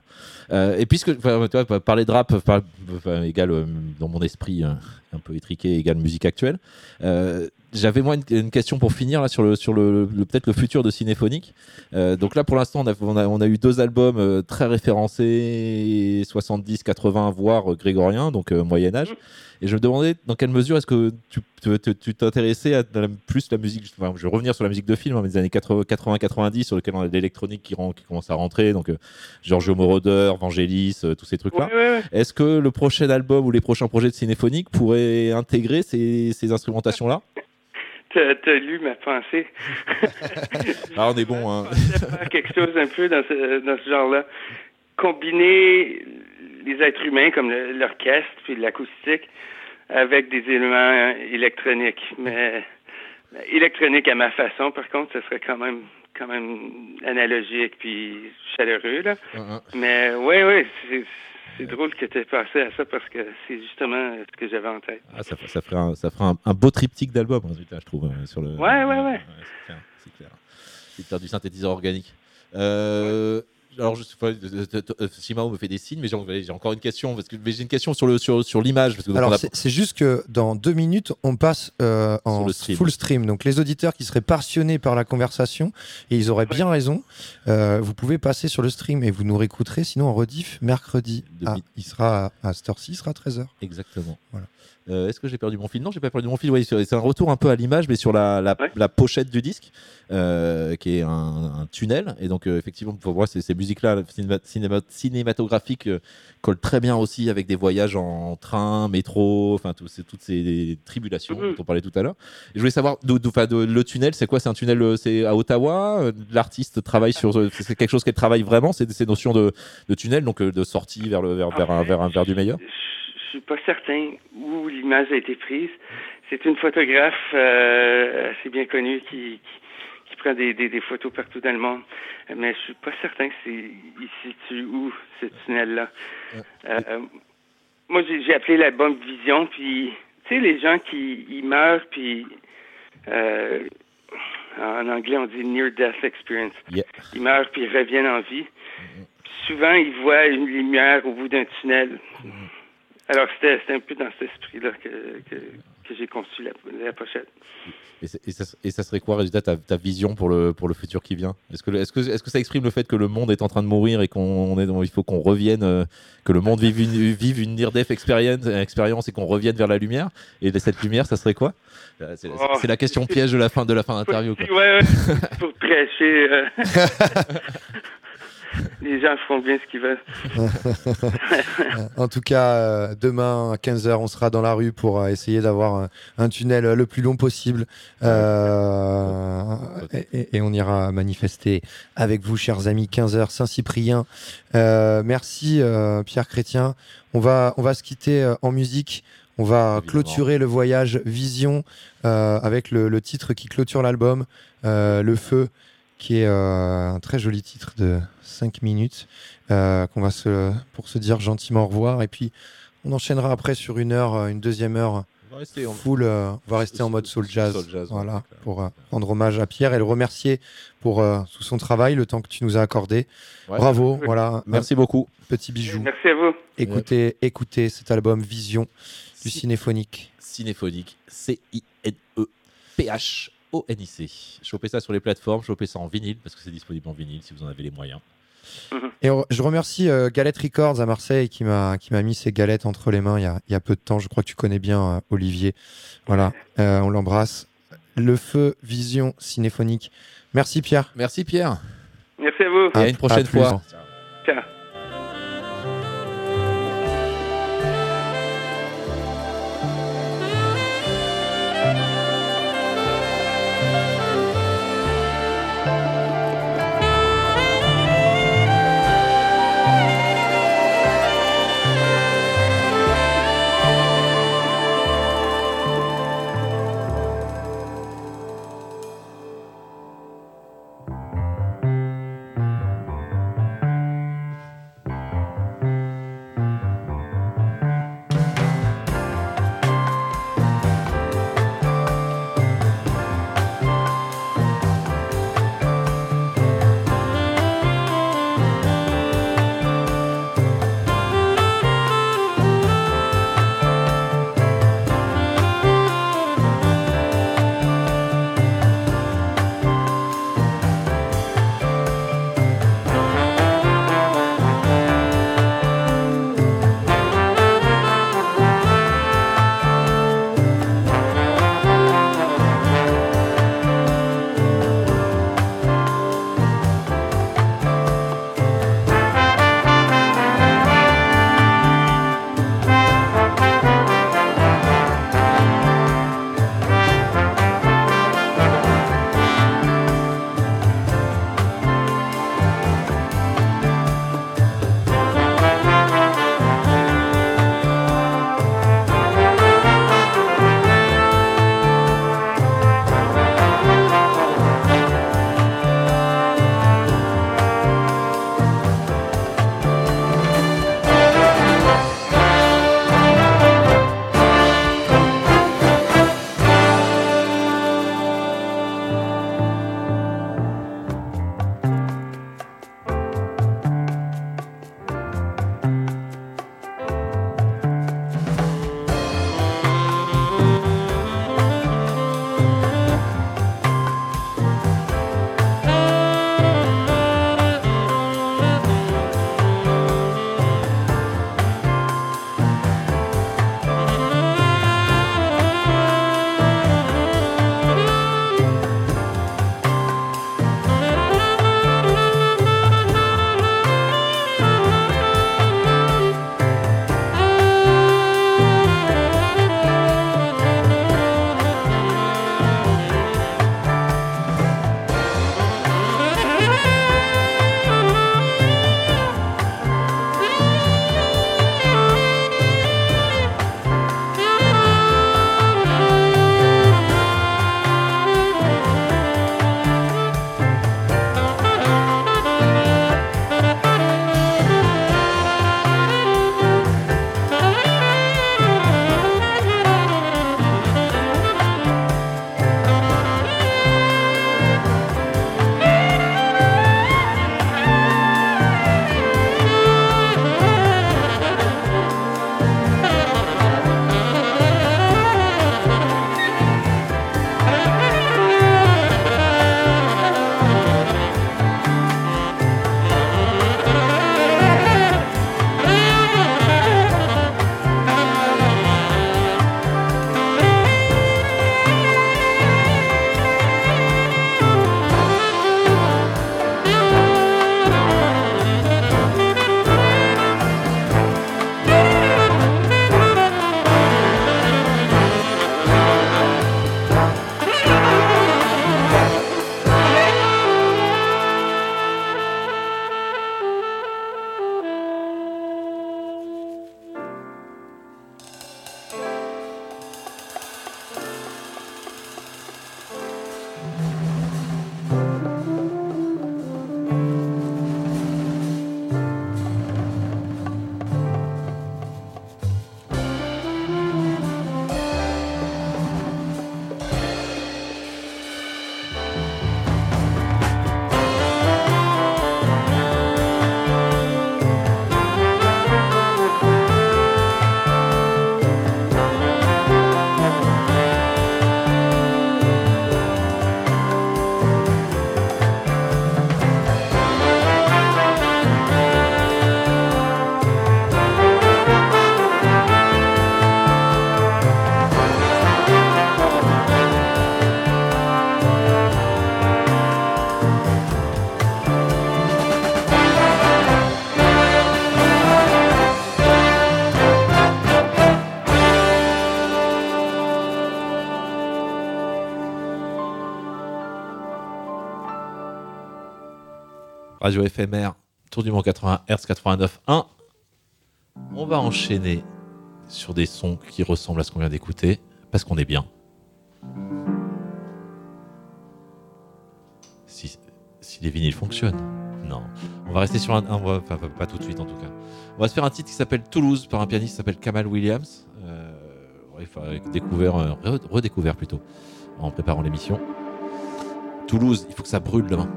Euh, et puisque enfin, tu vois, parler de rap par- égale euh, dans mon esprit euh, un peu étriqué égale musique actuelle. J'avais moi une, une question pour finir là sur le sur le, le- peut-être le futur de Cinéphonique. Euh, donc là pour l'instant on a, on a on a eu deux albums euh, très référencés 70 80 voire euh, grégorien donc euh, Moyen Âge. Et je me demandais dans quelle mesure est-ce que tu tu- t'intéressais à la- plus la musique. enfin, je vais revenir sur la musique de film, hein, mais des années 80-90, sur lequel on a l'électronique qui, rend- qui commence à rentrer. Donc euh, Giorgio Moroder, Vangelis, euh, tous ces. Ouais, ouais, ouais. Est-ce que le prochain album ou les prochains projets de Cinéphonique pourraient intégrer ces, ces instrumentations-là? T'as t'as lu ma pensée. [LAUGHS] Ah, on est bon. Hein. faire quelque chose un peu dans ce, dans ce genre-là. Combiner les êtres humains comme l'orchestre puis l'acoustique avec des éléments euh, électroniques. Mais électronique à ma façon, par contre, ce serait quand même quand même analogique puis chaleureux là. Mais ouais, ouais, c'est drôle que tu aies passé à ça parce que c'est justement ce que j'avais en tête. Ah, ça, ça ferait, un, ça ferait un, un beau triptyque d'albums, résultat, je trouve. euh, sur le... Ouais, ouais, ouais. c'est clair. C'est clair. Faire du synthétiseur organique. Euh, alors, je sais pas, Simao me fait des signes, mais j'ai j'ai encore une question. Parce que mais j'ai une question sur le sur, sur l'image. Alors, a- c'est juste que dans deux minutes, on passe euh, en stream. full stream. Donc, les auditeurs qui seraient passionnés par la conversation, et ils auraient bien raison, euh, vous pouvez passer sur le stream et vous nous réécouterez. Sinon, en rediff, mercredi, ah, il sera à, à cette heure-ci, il sera à 13h. Exactement. Voilà. Euh, Est-ce que j'ai perdu mon fil? Non, j'ai pas perdu mon fil. Oui, c'est un retour un peu à l'image, mais sur la, la, la pochette du disque, euh, qui est un, un tunnel. Et donc, euh, effectivement, pour moi, ces, ces musiques-là cinéma- cinéma- cinématographiques euh, collent très bien aussi avec des voyages en train, métro, enfin, tous ces- toutes ces tribulations dont on parlait tout à l'heure. Je voulais savoir, d'où- d'où- enfin, de- le tunnel, c'est quoi? C'est un tunnel, euh, c'est à Ottawa euh, L'artiste travaille sur. C'est quelque chose qu'elle travaille vraiment, ces notions de, de tunnel, donc de sortie vers, le, vers, vers, un, vers, un, vers du meilleur? Suis pas certain où l'image a été prise. C'est une photographe euh, assez bien connue qui, qui, qui prend des, des, des photos partout dans le monde. Mais je suis pas certain que c'est situe où ce tunnel-là. Euh, moi, j'ai appelé l'album Vision, puis tu sais, les gens qui ils meurent, puis euh, en anglais on dit near death experience. Yeah. Ils meurent puis ils reviennent en vie. Puis souvent, ils voient une lumière au bout d'un tunnel. Alors, c'était un peu dans cet esprit-là que, que, que j'ai conçu la, la pochette. Et, ça, et ça serait quoi, résultat, ta, ta vision pour le, pour le futur qui vient? Est-ce que, est-ce, que, est-ce que ça exprime le fait que le monde est en train de mourir et qu'on est, dans- il faut qu'on revienne, euh, que le monde vive une, vive une near-death experience, expérience et qu'on revienne vers la lumière? Et cette lumière, ça serait quoi? Euh, c'est, Oh. c'est la question piège de la fin de la fin d'interview. quoi. Ouais, ouais, [LAUGHS] pour prêcher. euh, [LAUGHS] les gens feront bien ce qu'ils veulent. [LAUGHS] en tout cas, euh, demain à 15h, on sera dans la rue pour euh, essayer d'avoir un, un tunnel euh, le plus long possible. Euh, et, on ira manifester avec vous, chers amis, 15h, Saint-Cyprien. Euh, merci, euh, Pierre Chrétien. On va, on va se quitter euh, en musique. On va clôturer le voyage Vision euh, avec le, le titre qui clôture l'album, euh, Le Feu, qui est euh, un très joli titre de 5 minutes, euh, qu'on va se, pour se dire gentiment au revoir. Et puis, on enchaînera après sur une heure, euh, une deuxième heure. On va rester en- Full, euh, on va rester en mode soul jazz, soul jazz, ouais, voilà, pour euh, rendre hommage à Pierre et le remercier pour euh, tout son travail, le temps que tu nous as accordé. Ouais. Bravo, voilà. Merci beaucoup. Petit bijou. Merci à vous. Écoutez, écoutez cet album Vision du Cinéphonique. Cinéphonique, C-I-N-E-P-H-O-N-I-C. Chopez ça sur les plateformes, chopez ça en vinyle, parce que c'est disponible en vinyle si vous en avez les moyens. Et on- je remercie euh, Galette Records à Marseille qui m'a qui m'a mis ces galettes entre les mains il y a, il y a peu de temps. Je crois que tu connais bien euh, Olivier. Voilà, Euh, on l'embrasse. Le feu Vision Cinéphonique. Merci Pierre. Merci Pierre. Merci à vous. Et à une prochaine fois. Ciao. Radio FMR, Tour du Monde 80 Hz 89.1. On va enchaîner sur des sons qui ressemblent à ce qu'on vient d'écouter, parce qu'on est bien. Si, les vinyles fonctionnent. Non. On va rester sur un. enfin, pas, tout de suite en tout cas. On va se faire un titre qui s'appelle Toulouse par un pianiste qui s'appelle Kamal Williams. Euh, découvert, euh, re- redécouvert plutôt en préparant l'émission. Toulouse, il faut que ça brûle demain.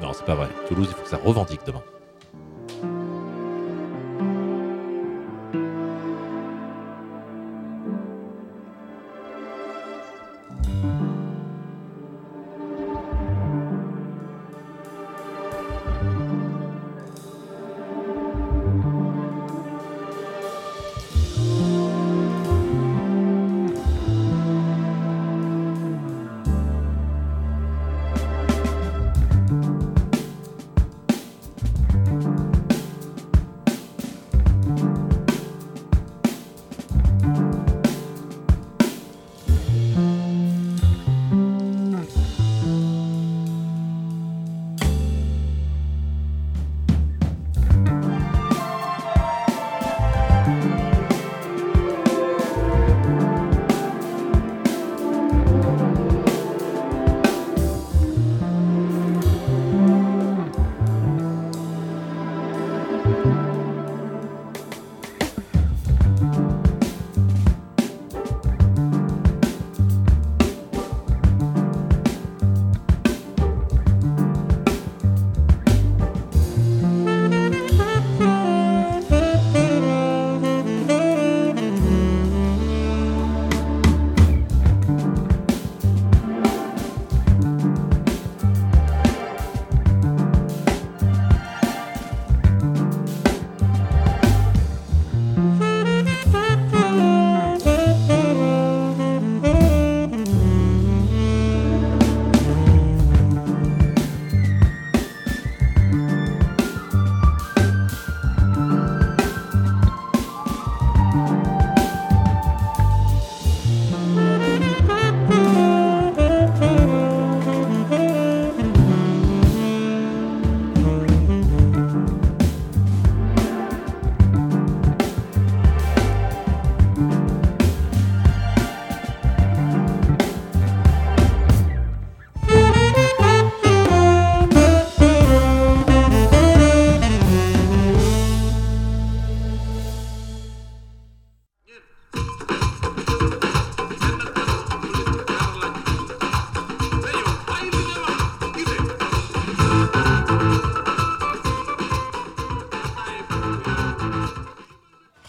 Non, c'est pas vrai. Toulouse, il faut que ça revendique demain.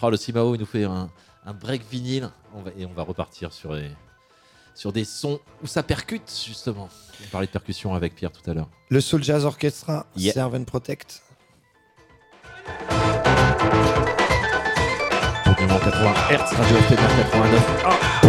Oh, le Simao, il nous fait un, un break vinyle. On va, et on va repartir sur, les- sur des sons où ça percute, justement. On parlait de percussion avec Pierre tout à l'heure. Le Soul Jazz Orchestra, Yeah. Serve and Protect. Tour du Monde 80 Hertz, Radio FMR 89.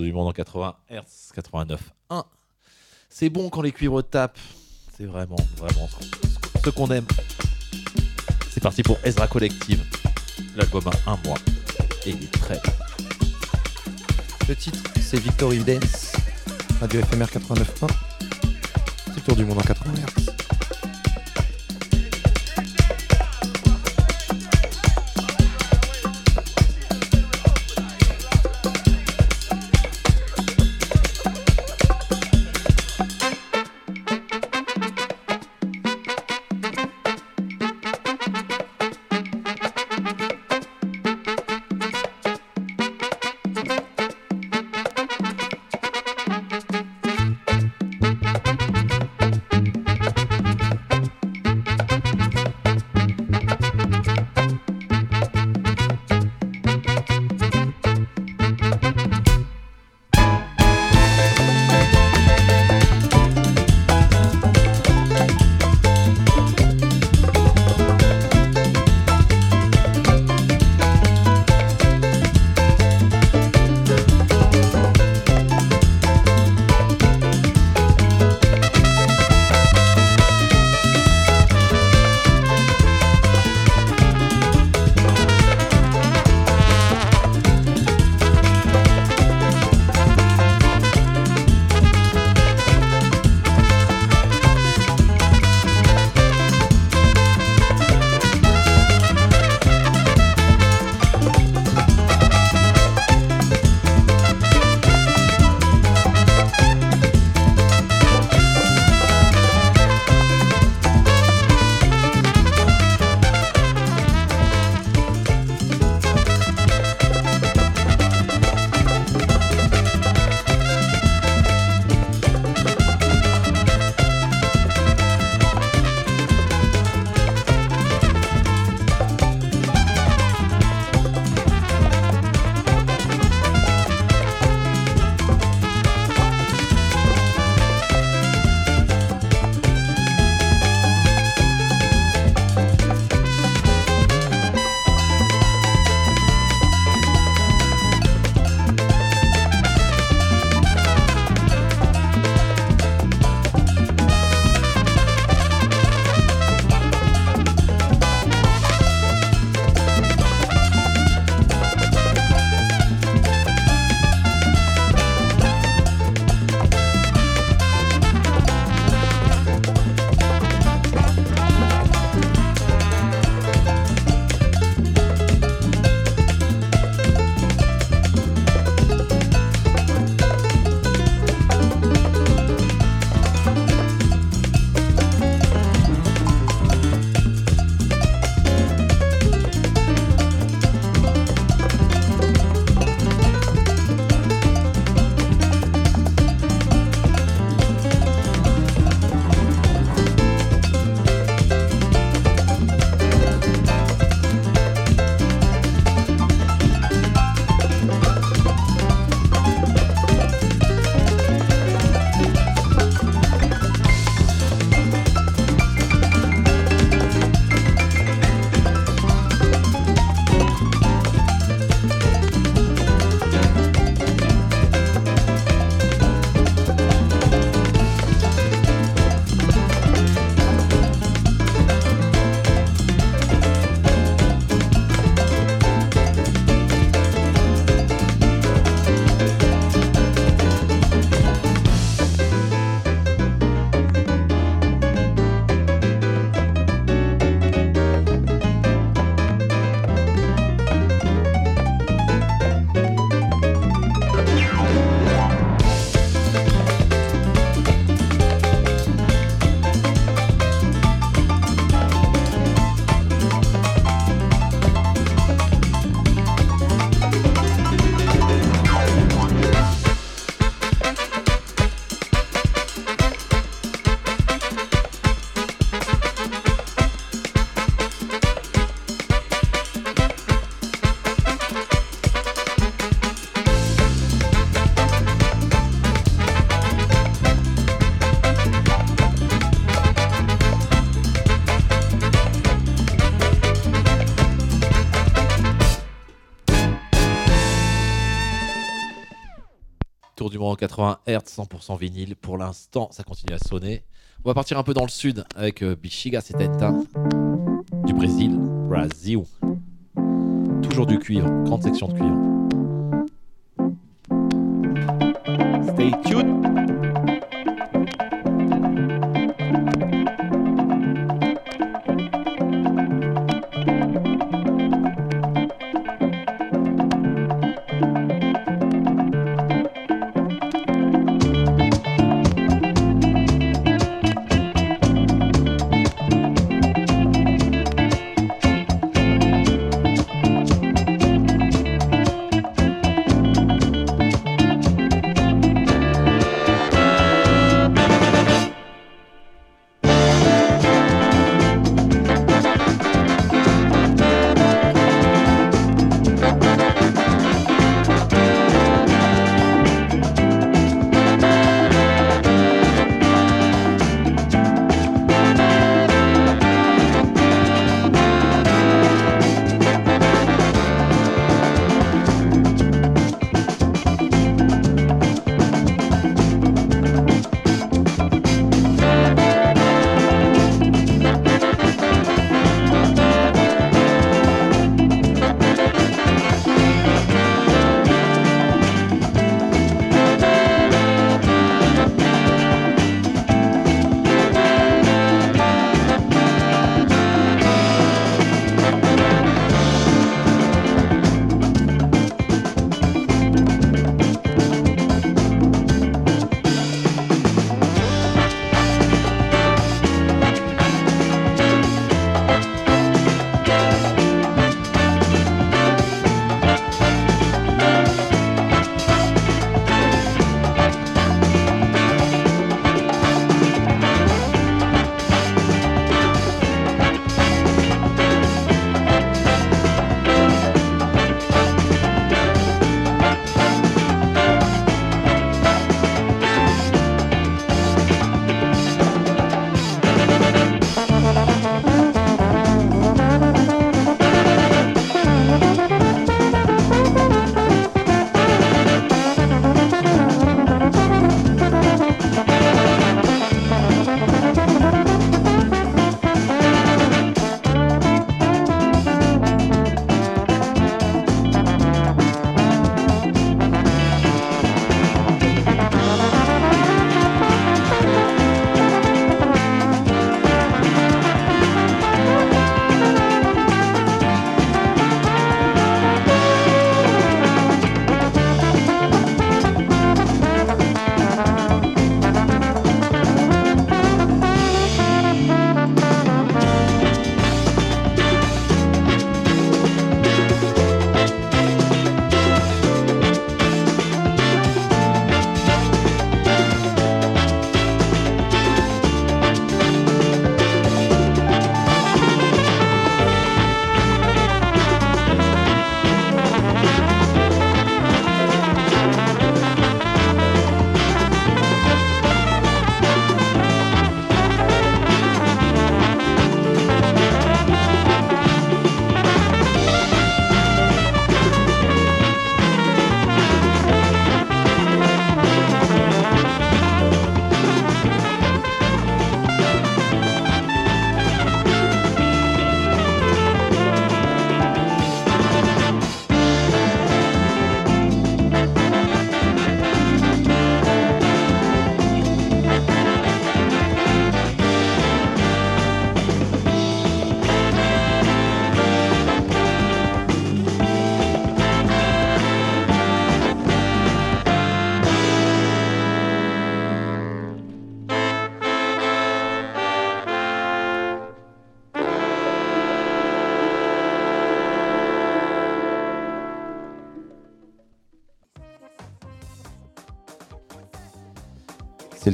Tour du Monde en 80 Hz, 89.1. C'est bon quand les cuivres tapent. C'est vraiment, vraiment ce- qu'on aime. C'est parti pour Ezra Collective. L'album a un mois et il est bon. Le titre, c'est Victory Dance, radio FMR 89.1. C'est tour du monde en 80 Hz. 80 Hz, 100% vinyle. Pour l'instant, ça continue à sonner. On va partir un peu dans le sud avec euh, Bexiga 70 du Brésil, Brasil. Toujours du cuivre, grande section de cuivre. Stay tuned.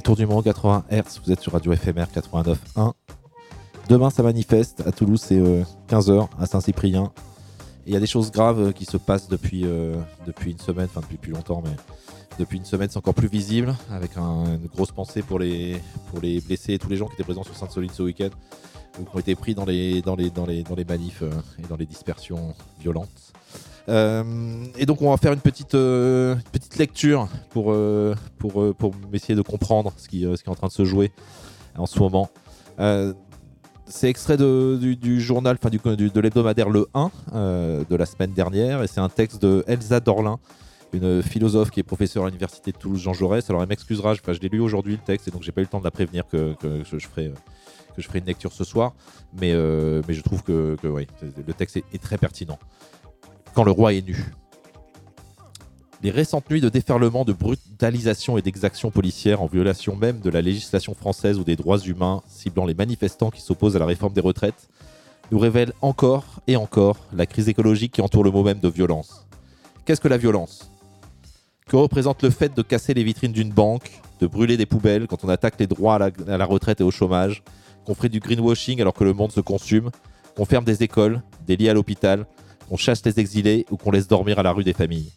Tour du monde 80 Hz. Vous êtes sur Radio FMR 89.1. Demain, ça manifeste. À Toulouse, c'est 15h à Saint-Cyprien. Il y a des choses graves euh, qui se passent depuis, euh, depuis une semaine, enfin depuis plus longtemps, mais depuis une semaine, c'est encore plus visible. Avec un- une grosse pensée pour les, pour les blessés et tous les gens qui étaient présents sur Sainte-Solide ce week-end. ou qui ont été pris dans les, dans les, dans les, dans les manifs euh, et dans les dispersions violentes. Euh, et donc on va faire une petite, euh, petite lecture pour, euh, pour, pour essayer de comprendre ce qui, est en train de se jouer en ce moment. C'est extrait du, journal, enfin du, de l'hebdomadaire Le 1 euh, de la semaine dernière, et c'est un texte de Elsa Dorlin, une philosophe qui est professeure à l'université de Toulouse Jean Jaurès. Alors elle m'excusera, je, l'ai lu aujourd'hui le texte, et donc j'ai pas eu le temps de la prévenir que, je, ferai, que je ferai une lecture ce soir, mais, mais je trouve que, le texte est très pertinent. Quand le roi est nu. Les récentes nuits de déferlement, de brutalisation et d'exactions policières en violation même de la législation française ou des droits humains ciblant les manifestants qui s'opposent à la réforme des retraites nous révèlent encore et encore la crise écologique qui entoure le mot même de violence. Qu'est-ce que la violence? Que représente le fait de casser les vitrines d'une banque, de brûler des poubelles quand on attaque les droits à la, à la retraite et au chômage, qu'on ferait du greenwashing alors que le monde se consume, qu'on ferme des écoles, des lits à l'hôpital, qu'on chasse les exilés ou qu'on laisse dormir à la rue des familles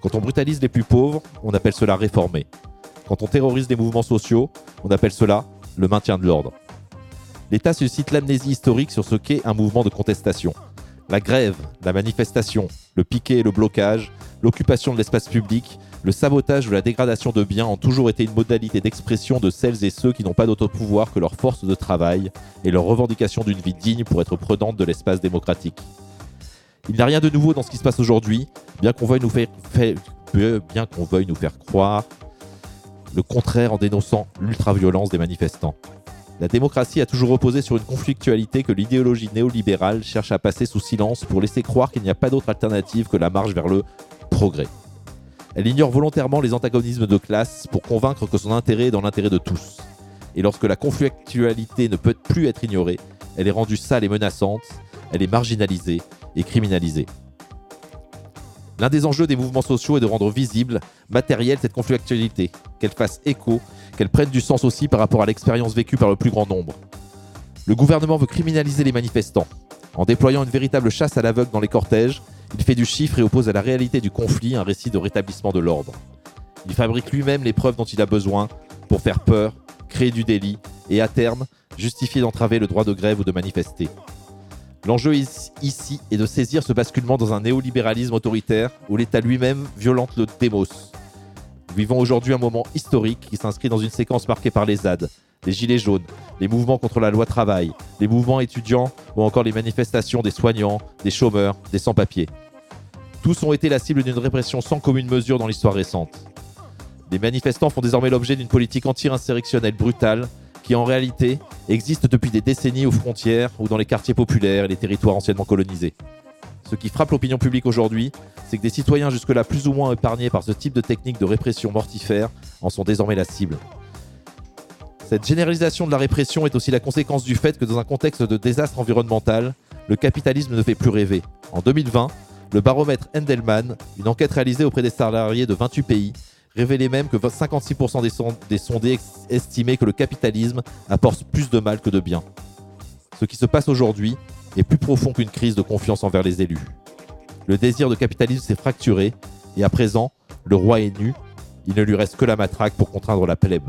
quand on brutalise les plus pauvres, on appelle cela réformer. Quand on terrorise les mouvements sociaux, on appelle cela le maintien de l'ordre. L'État suscite l'amnésie historique sur ce qu'est un mouvement de contestation. La grève, la manifestation, le piquet et le blocage, l'occupation de l'espace public, le sabotage ou la dégradation de biens ont toujours été une modalité d'expression de celles et ceux qui n'ont pas d'autre pouvoir que leur force de travail et leur revendication d'une vie digne pour être prenante de l'espace démocratique. Il n'y a rien de nouveau dans ce qui se passe aujourd'hui, bien qu'on veuille nous faire, fait- euh, bien qu'on veuille nous faire croire le contraire en dénonçant l'ultra-violence des manifestants. La démocratie a toujours reposé sur une conflictualité que l'idéologie néolibérale cherche à passer sous silence pour laisser croire qu'il n'y a pas d'autre alternative que la marche vers le progrès. Elle ignore volontairement les antagonismes de classe pour convaincre que son intérêt est dans l'intérêt de tous. Et lorsque la conflictualité ne peut plus être ignorée, elle est rendue sale et menaçante, elle est marginalisée et criminalisée. L'un des enjeux des mouvements sociaux est de rendre visible, matérielle cette conflictualité, qu'elle fasse écho, qu'elle prenne du sens aussi par rapport à l'expérience vécue par le plus grand nombre. Le gouvernement veut criminaliser les manifestants. En déployant une véritable chasse à l'aveugle dans les cortèges, il fait du chiffre et oppose à la réalité du conflit un récit de rétablissement de l'ordre. Il fabrique lui-même les preuves dont il a besoin pour faire peur, créer du délit et, à terme, justifier d'entraver le droit de grève ou de manifester. L'enjeu ici est de saisir ce basculement dans un néolibéralisme autoritaire où l'État lui-même violente le démos. Nous vivons aujourd'hui un moment historique qui s'inscrit dans une séquence marquée par les ZAD, les gilets jaunes, les mouvements contre la loi travail, les mouvements étudiants ou encore les manifestations des soignants, des chômeurs, des sans-papiers. Tous ont été la cible d'une répression sans commune mesure dans l'histoire récente. Les manifestants font désormais l'objet d'une politique anti-insurrectionnelle brutale qui en réalité existe depuis des décennies aux frontières ou dans les quartiers populaires et les territoires anciennement colonisés. Ce qui frappe l'opinion publique aujourd'hui, c'est que des citoyens jusque-là plus ou moins épargnés par ce type de technique de répression mortifère en sont désormais la cible. Cette généralisation de la répression est aussi la conséquence du fait que dans un contexte de désastre environnemental, le capitalisme ne fait plus rêver. En 2020, le baromètre Endelman, une enquête réalisée auprès des salariés de 28 pays, révélait même que 56% des, des sondés estimaient que le capitalisme apporte plus de mal que de bien. Ce qui se passe aujourd'hui est plus profond qu'une crise de confiance envers les élus. Le désir de capitalisme s'est fracturé et à présent, le roi est nu, il ne lui reste que la matraque pour contraindre la plèbe.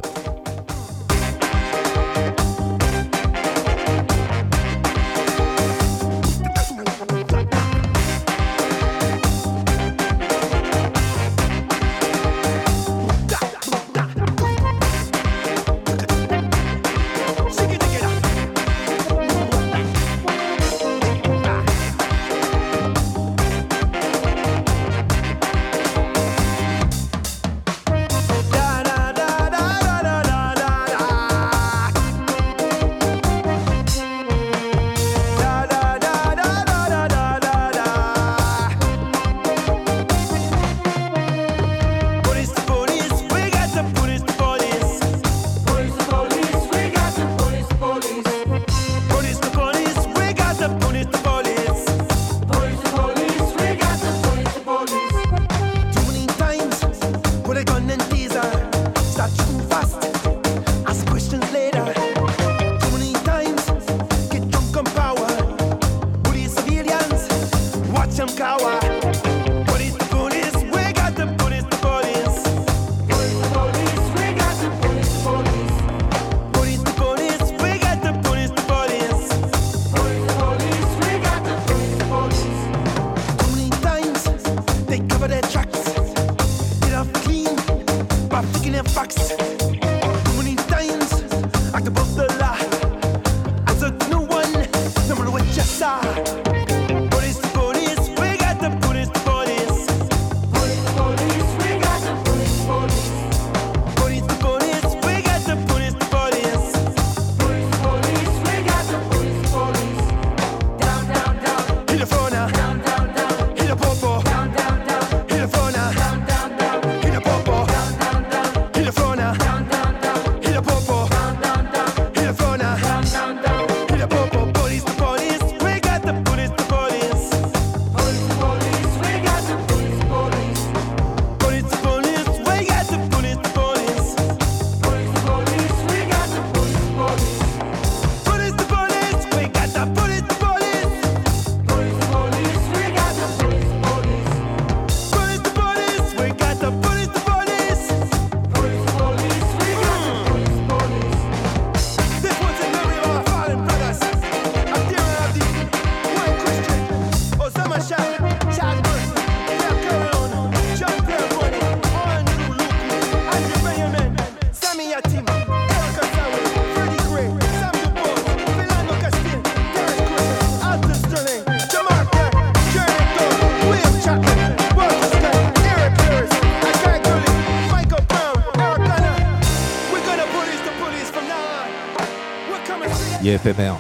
Éphémère.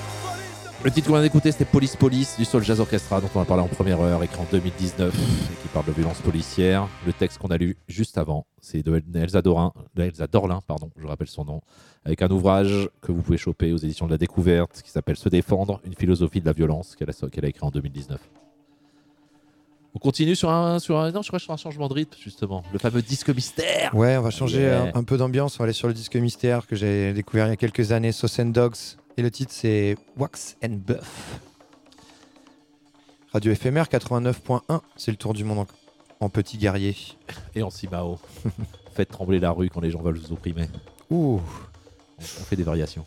Le titre qu'on vient d'écouter, c'était Police Police du Soul Jazz Orchestra, dont on a parlé en première heure, écrit en 2019, et qui parle de violence policière. Le texte qu'on a lu juste avant, c'est de Elsa, Dorin, de Elsa Dorlin, pardon, je rappelle son nom, avec un ouvrage que vous pouvez choper aux éditions de la Découverte, qui s'appelle Se défendre, une philosophie de la violence, qu'elle a, qu'elle a écrit en 2019. On continue sur un, sur un, non, je crois sur un changement de rythme, justement. Le fameux disque mystère. Ouais, on va changer un, un peu d'ambiance. On va aller sur le disque mystère que j'ai découvert il y a quelques années, Sauce and Dogs. Et le titre, c'est Wax and Buff. Radio éphémère 89.1, c'est le tour du monde en, en petit guerrier. [LAUGHS] Et en Simao. [LAUGHS] Faites trembler la rue quand les gens veulent vous opprimer. Ouh. On, on fait des variations.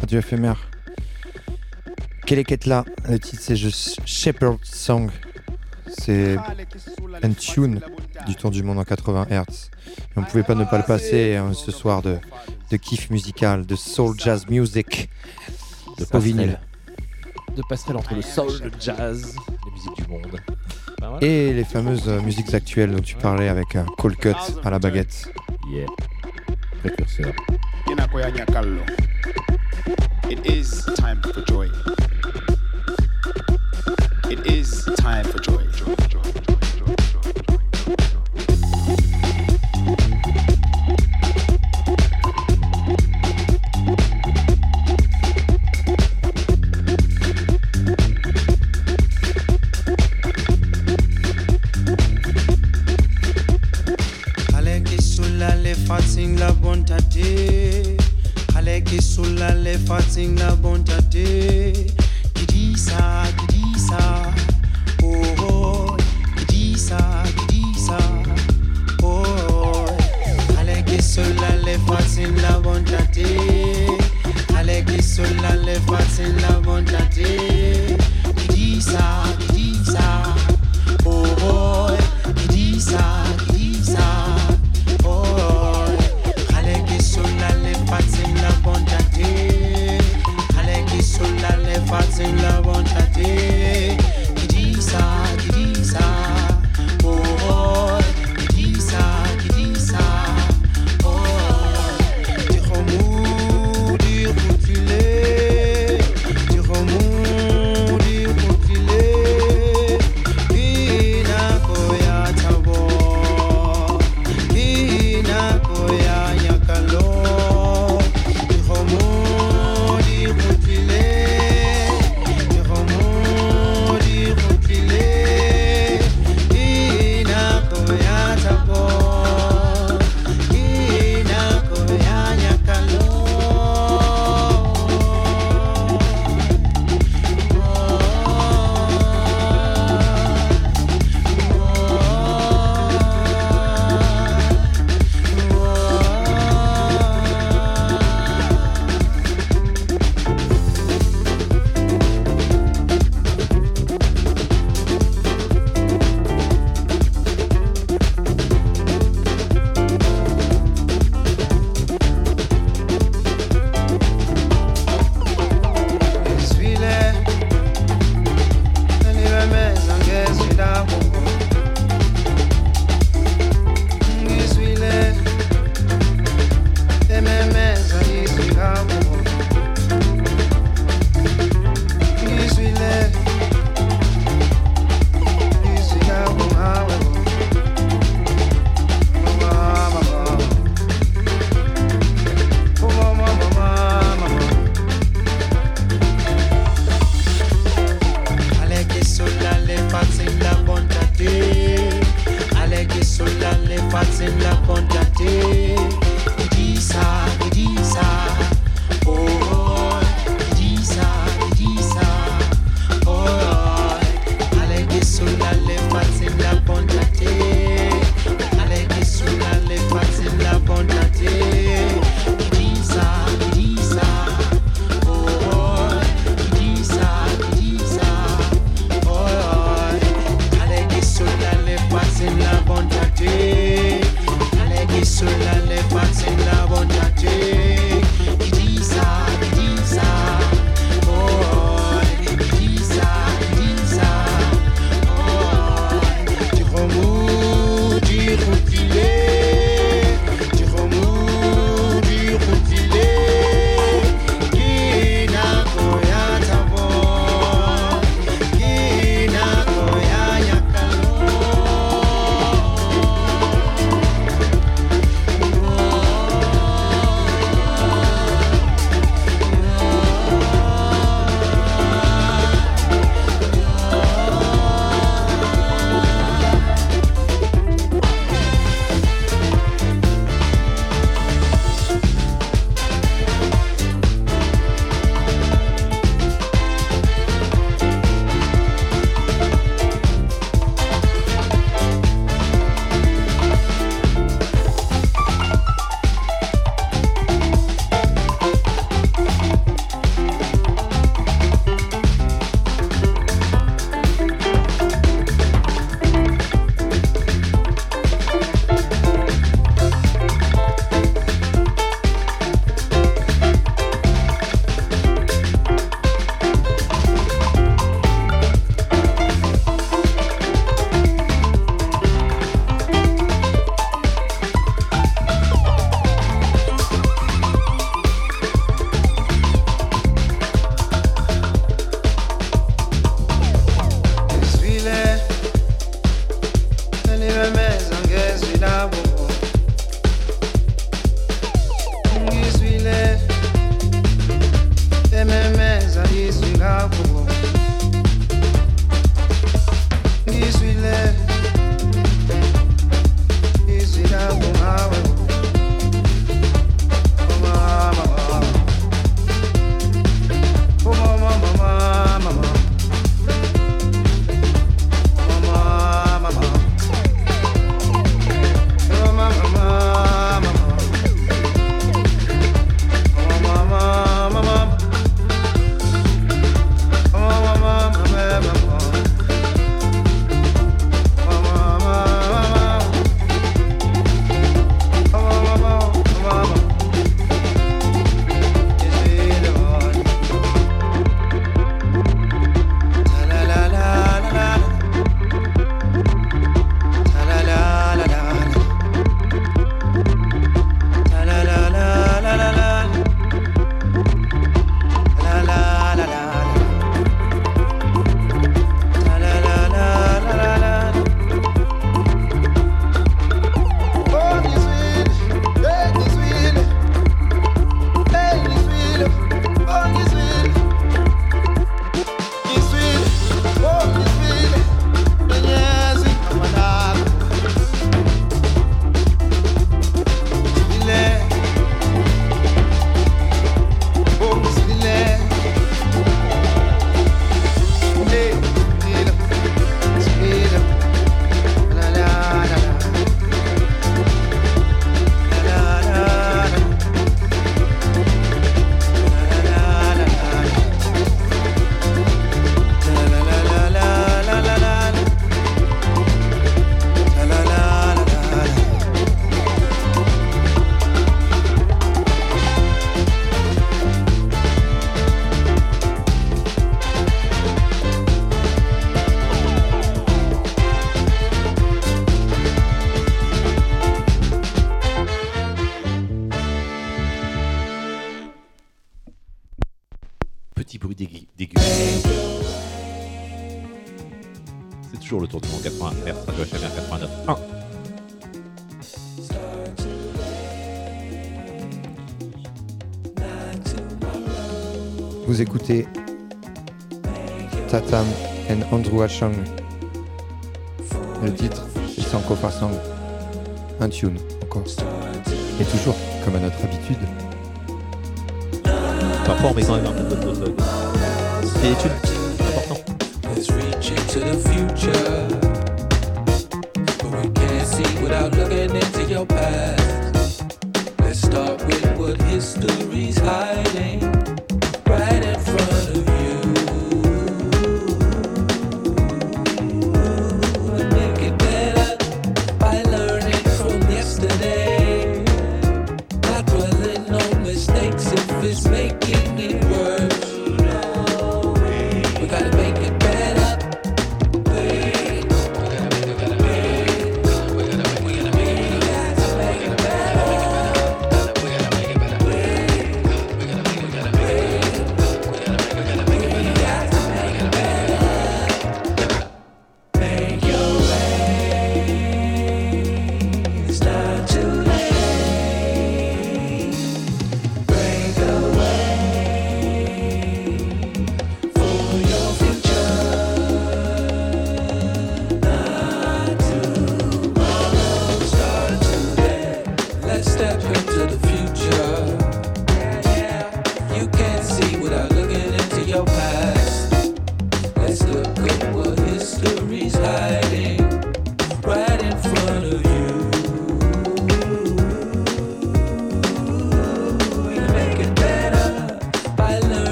Radio éphémère. Keleketla, le titre c'est Shepherd Song. C'est un tune du tour du monde en 80 Hz. on ne pouvait pas ne pas le passer hein, ce soir de, kiff musical, de soul jazz music, de vinyle. De passerelle entre le soul, le jazz, les musiques du monde. Bah et les fameuses euh, musiques actuelles dont tu parlais avec euh, Cold Cut à la baguette. Le titre, c'est Sanko Pasang. Un tune, encore. Et toujours, comme à notre habitude. Pas fort, mais quand même un peu de. Et les tunes, important. Let's reach into the future. Can't see without looking into your past. Let's start with what history's hiding.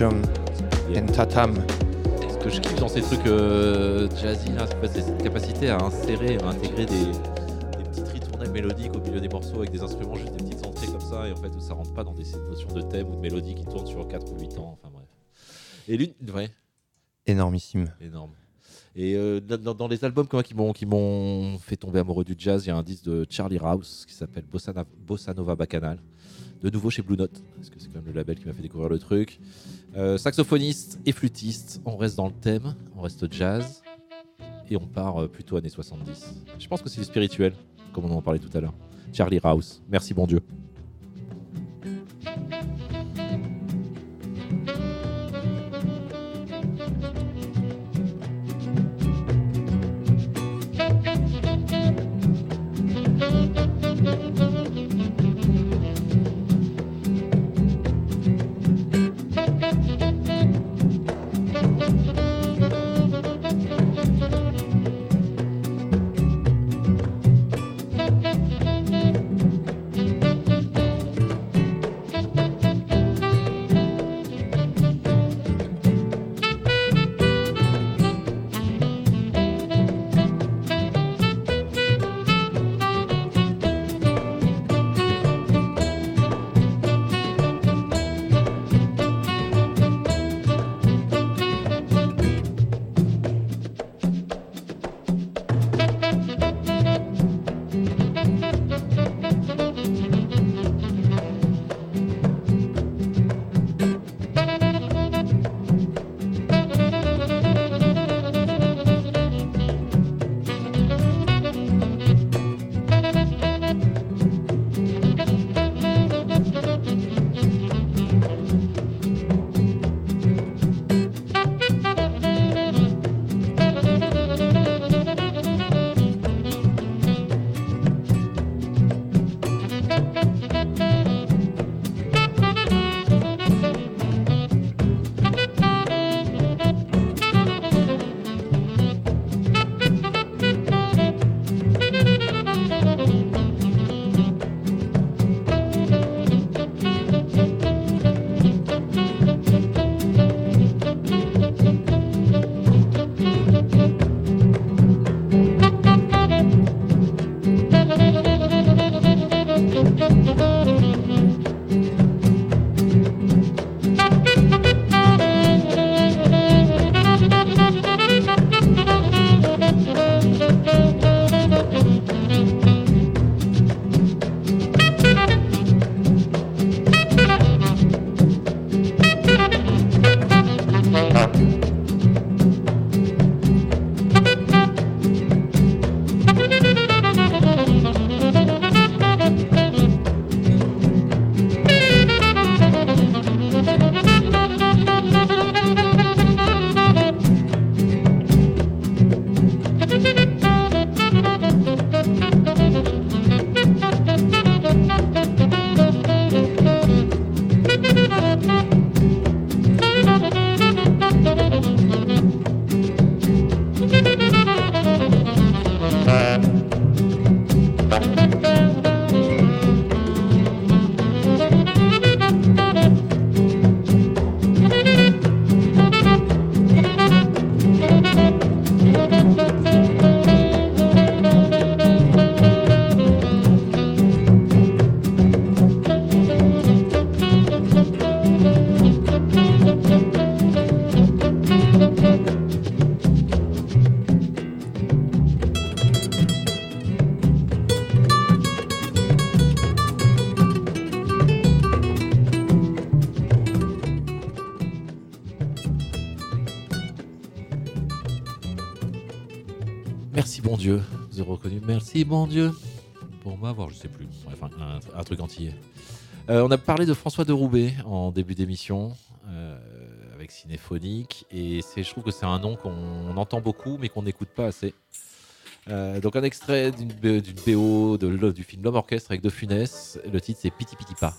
Hasham Yeah. and Tatam. Ce que je kiffe dans ces trucs euh, jazzy, là, c'est cette capacité à insérer, à intégrer des, des petites ritournelles mélodiques au milieu des morceaux avec des instruments, juste des petites entrées comme ça, et en fait, ça rentre pas dans des notions de thème ou de mélodie qui tournent sur 4 ou 8 ans, enfin bref. Et l'une, ouais, Énormissime. énorme. Et euh, dans, les albums qui m'ont fait tomber amoureux du jazz, il y a un disque de Charlie Rouse qui s'appelle Bossa, Bossa Nova Bacchanal. De nouveau chez Blue Note, parce que c'est quand même le label qui m'a fait découvrir le truc. Euh, saxophoniste et flûtiste, on reste dans le thème, on reste jazz, et on part euh, plutôt années 70. Je pense que c'est du spirituel, comme on en parlait tout à l'heure. Charlie Rouse, merci bon Dieu. Reconnu. Merci bon Dieu pour m'avoir, je sais plus. Bref, un, truc entier. Euh, on a parlé de François de Roubaix en début d'émission euh, avec Cinéphonique et je trouve que c'est un nom qu'on entend beaucoup mais qu'on n'écoute pas assez. Euh, donc un extrait d'une, BO de, du film L'homme orchestre avec De Funès. Le titre c'est Piti Piti Pa.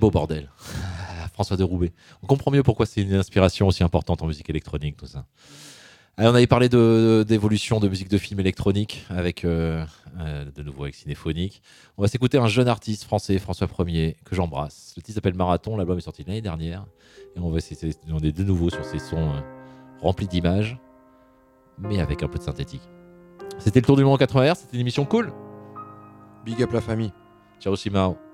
Beau bordel. Ah, François de Roubaix. On comprend mieux pourquoi c'est une inspiration aussi importante en musique électronique, tout ça. Allez, on avait parlé d'évolution de, musique de film électronique avec euh, euh, de nouveau avec Cinéphonique. On va s'écouter un jeune artiste français, François Ier, que j'embrasse. Le titre s'appelle Marathon, l'album est sorti l'année dernière. Et on va essayer de demander de nouveau sur ces sons euh, remplis d'images, mais avec un peu de synthétique. C'était le tour du monde en 80 Hz, c'était une émission cool. Big up la famille. Ciao Simao.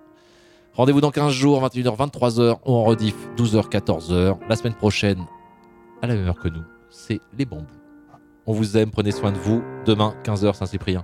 Rendez-vous dans 15 jours, 21h, 23h, ou en rediff, 12h, 14h. La semaine prochaine, à la même heure que nous, c'est les bambous. On vous aime, prenez soin de vous. Demain, 15h, Saint-Cyprien.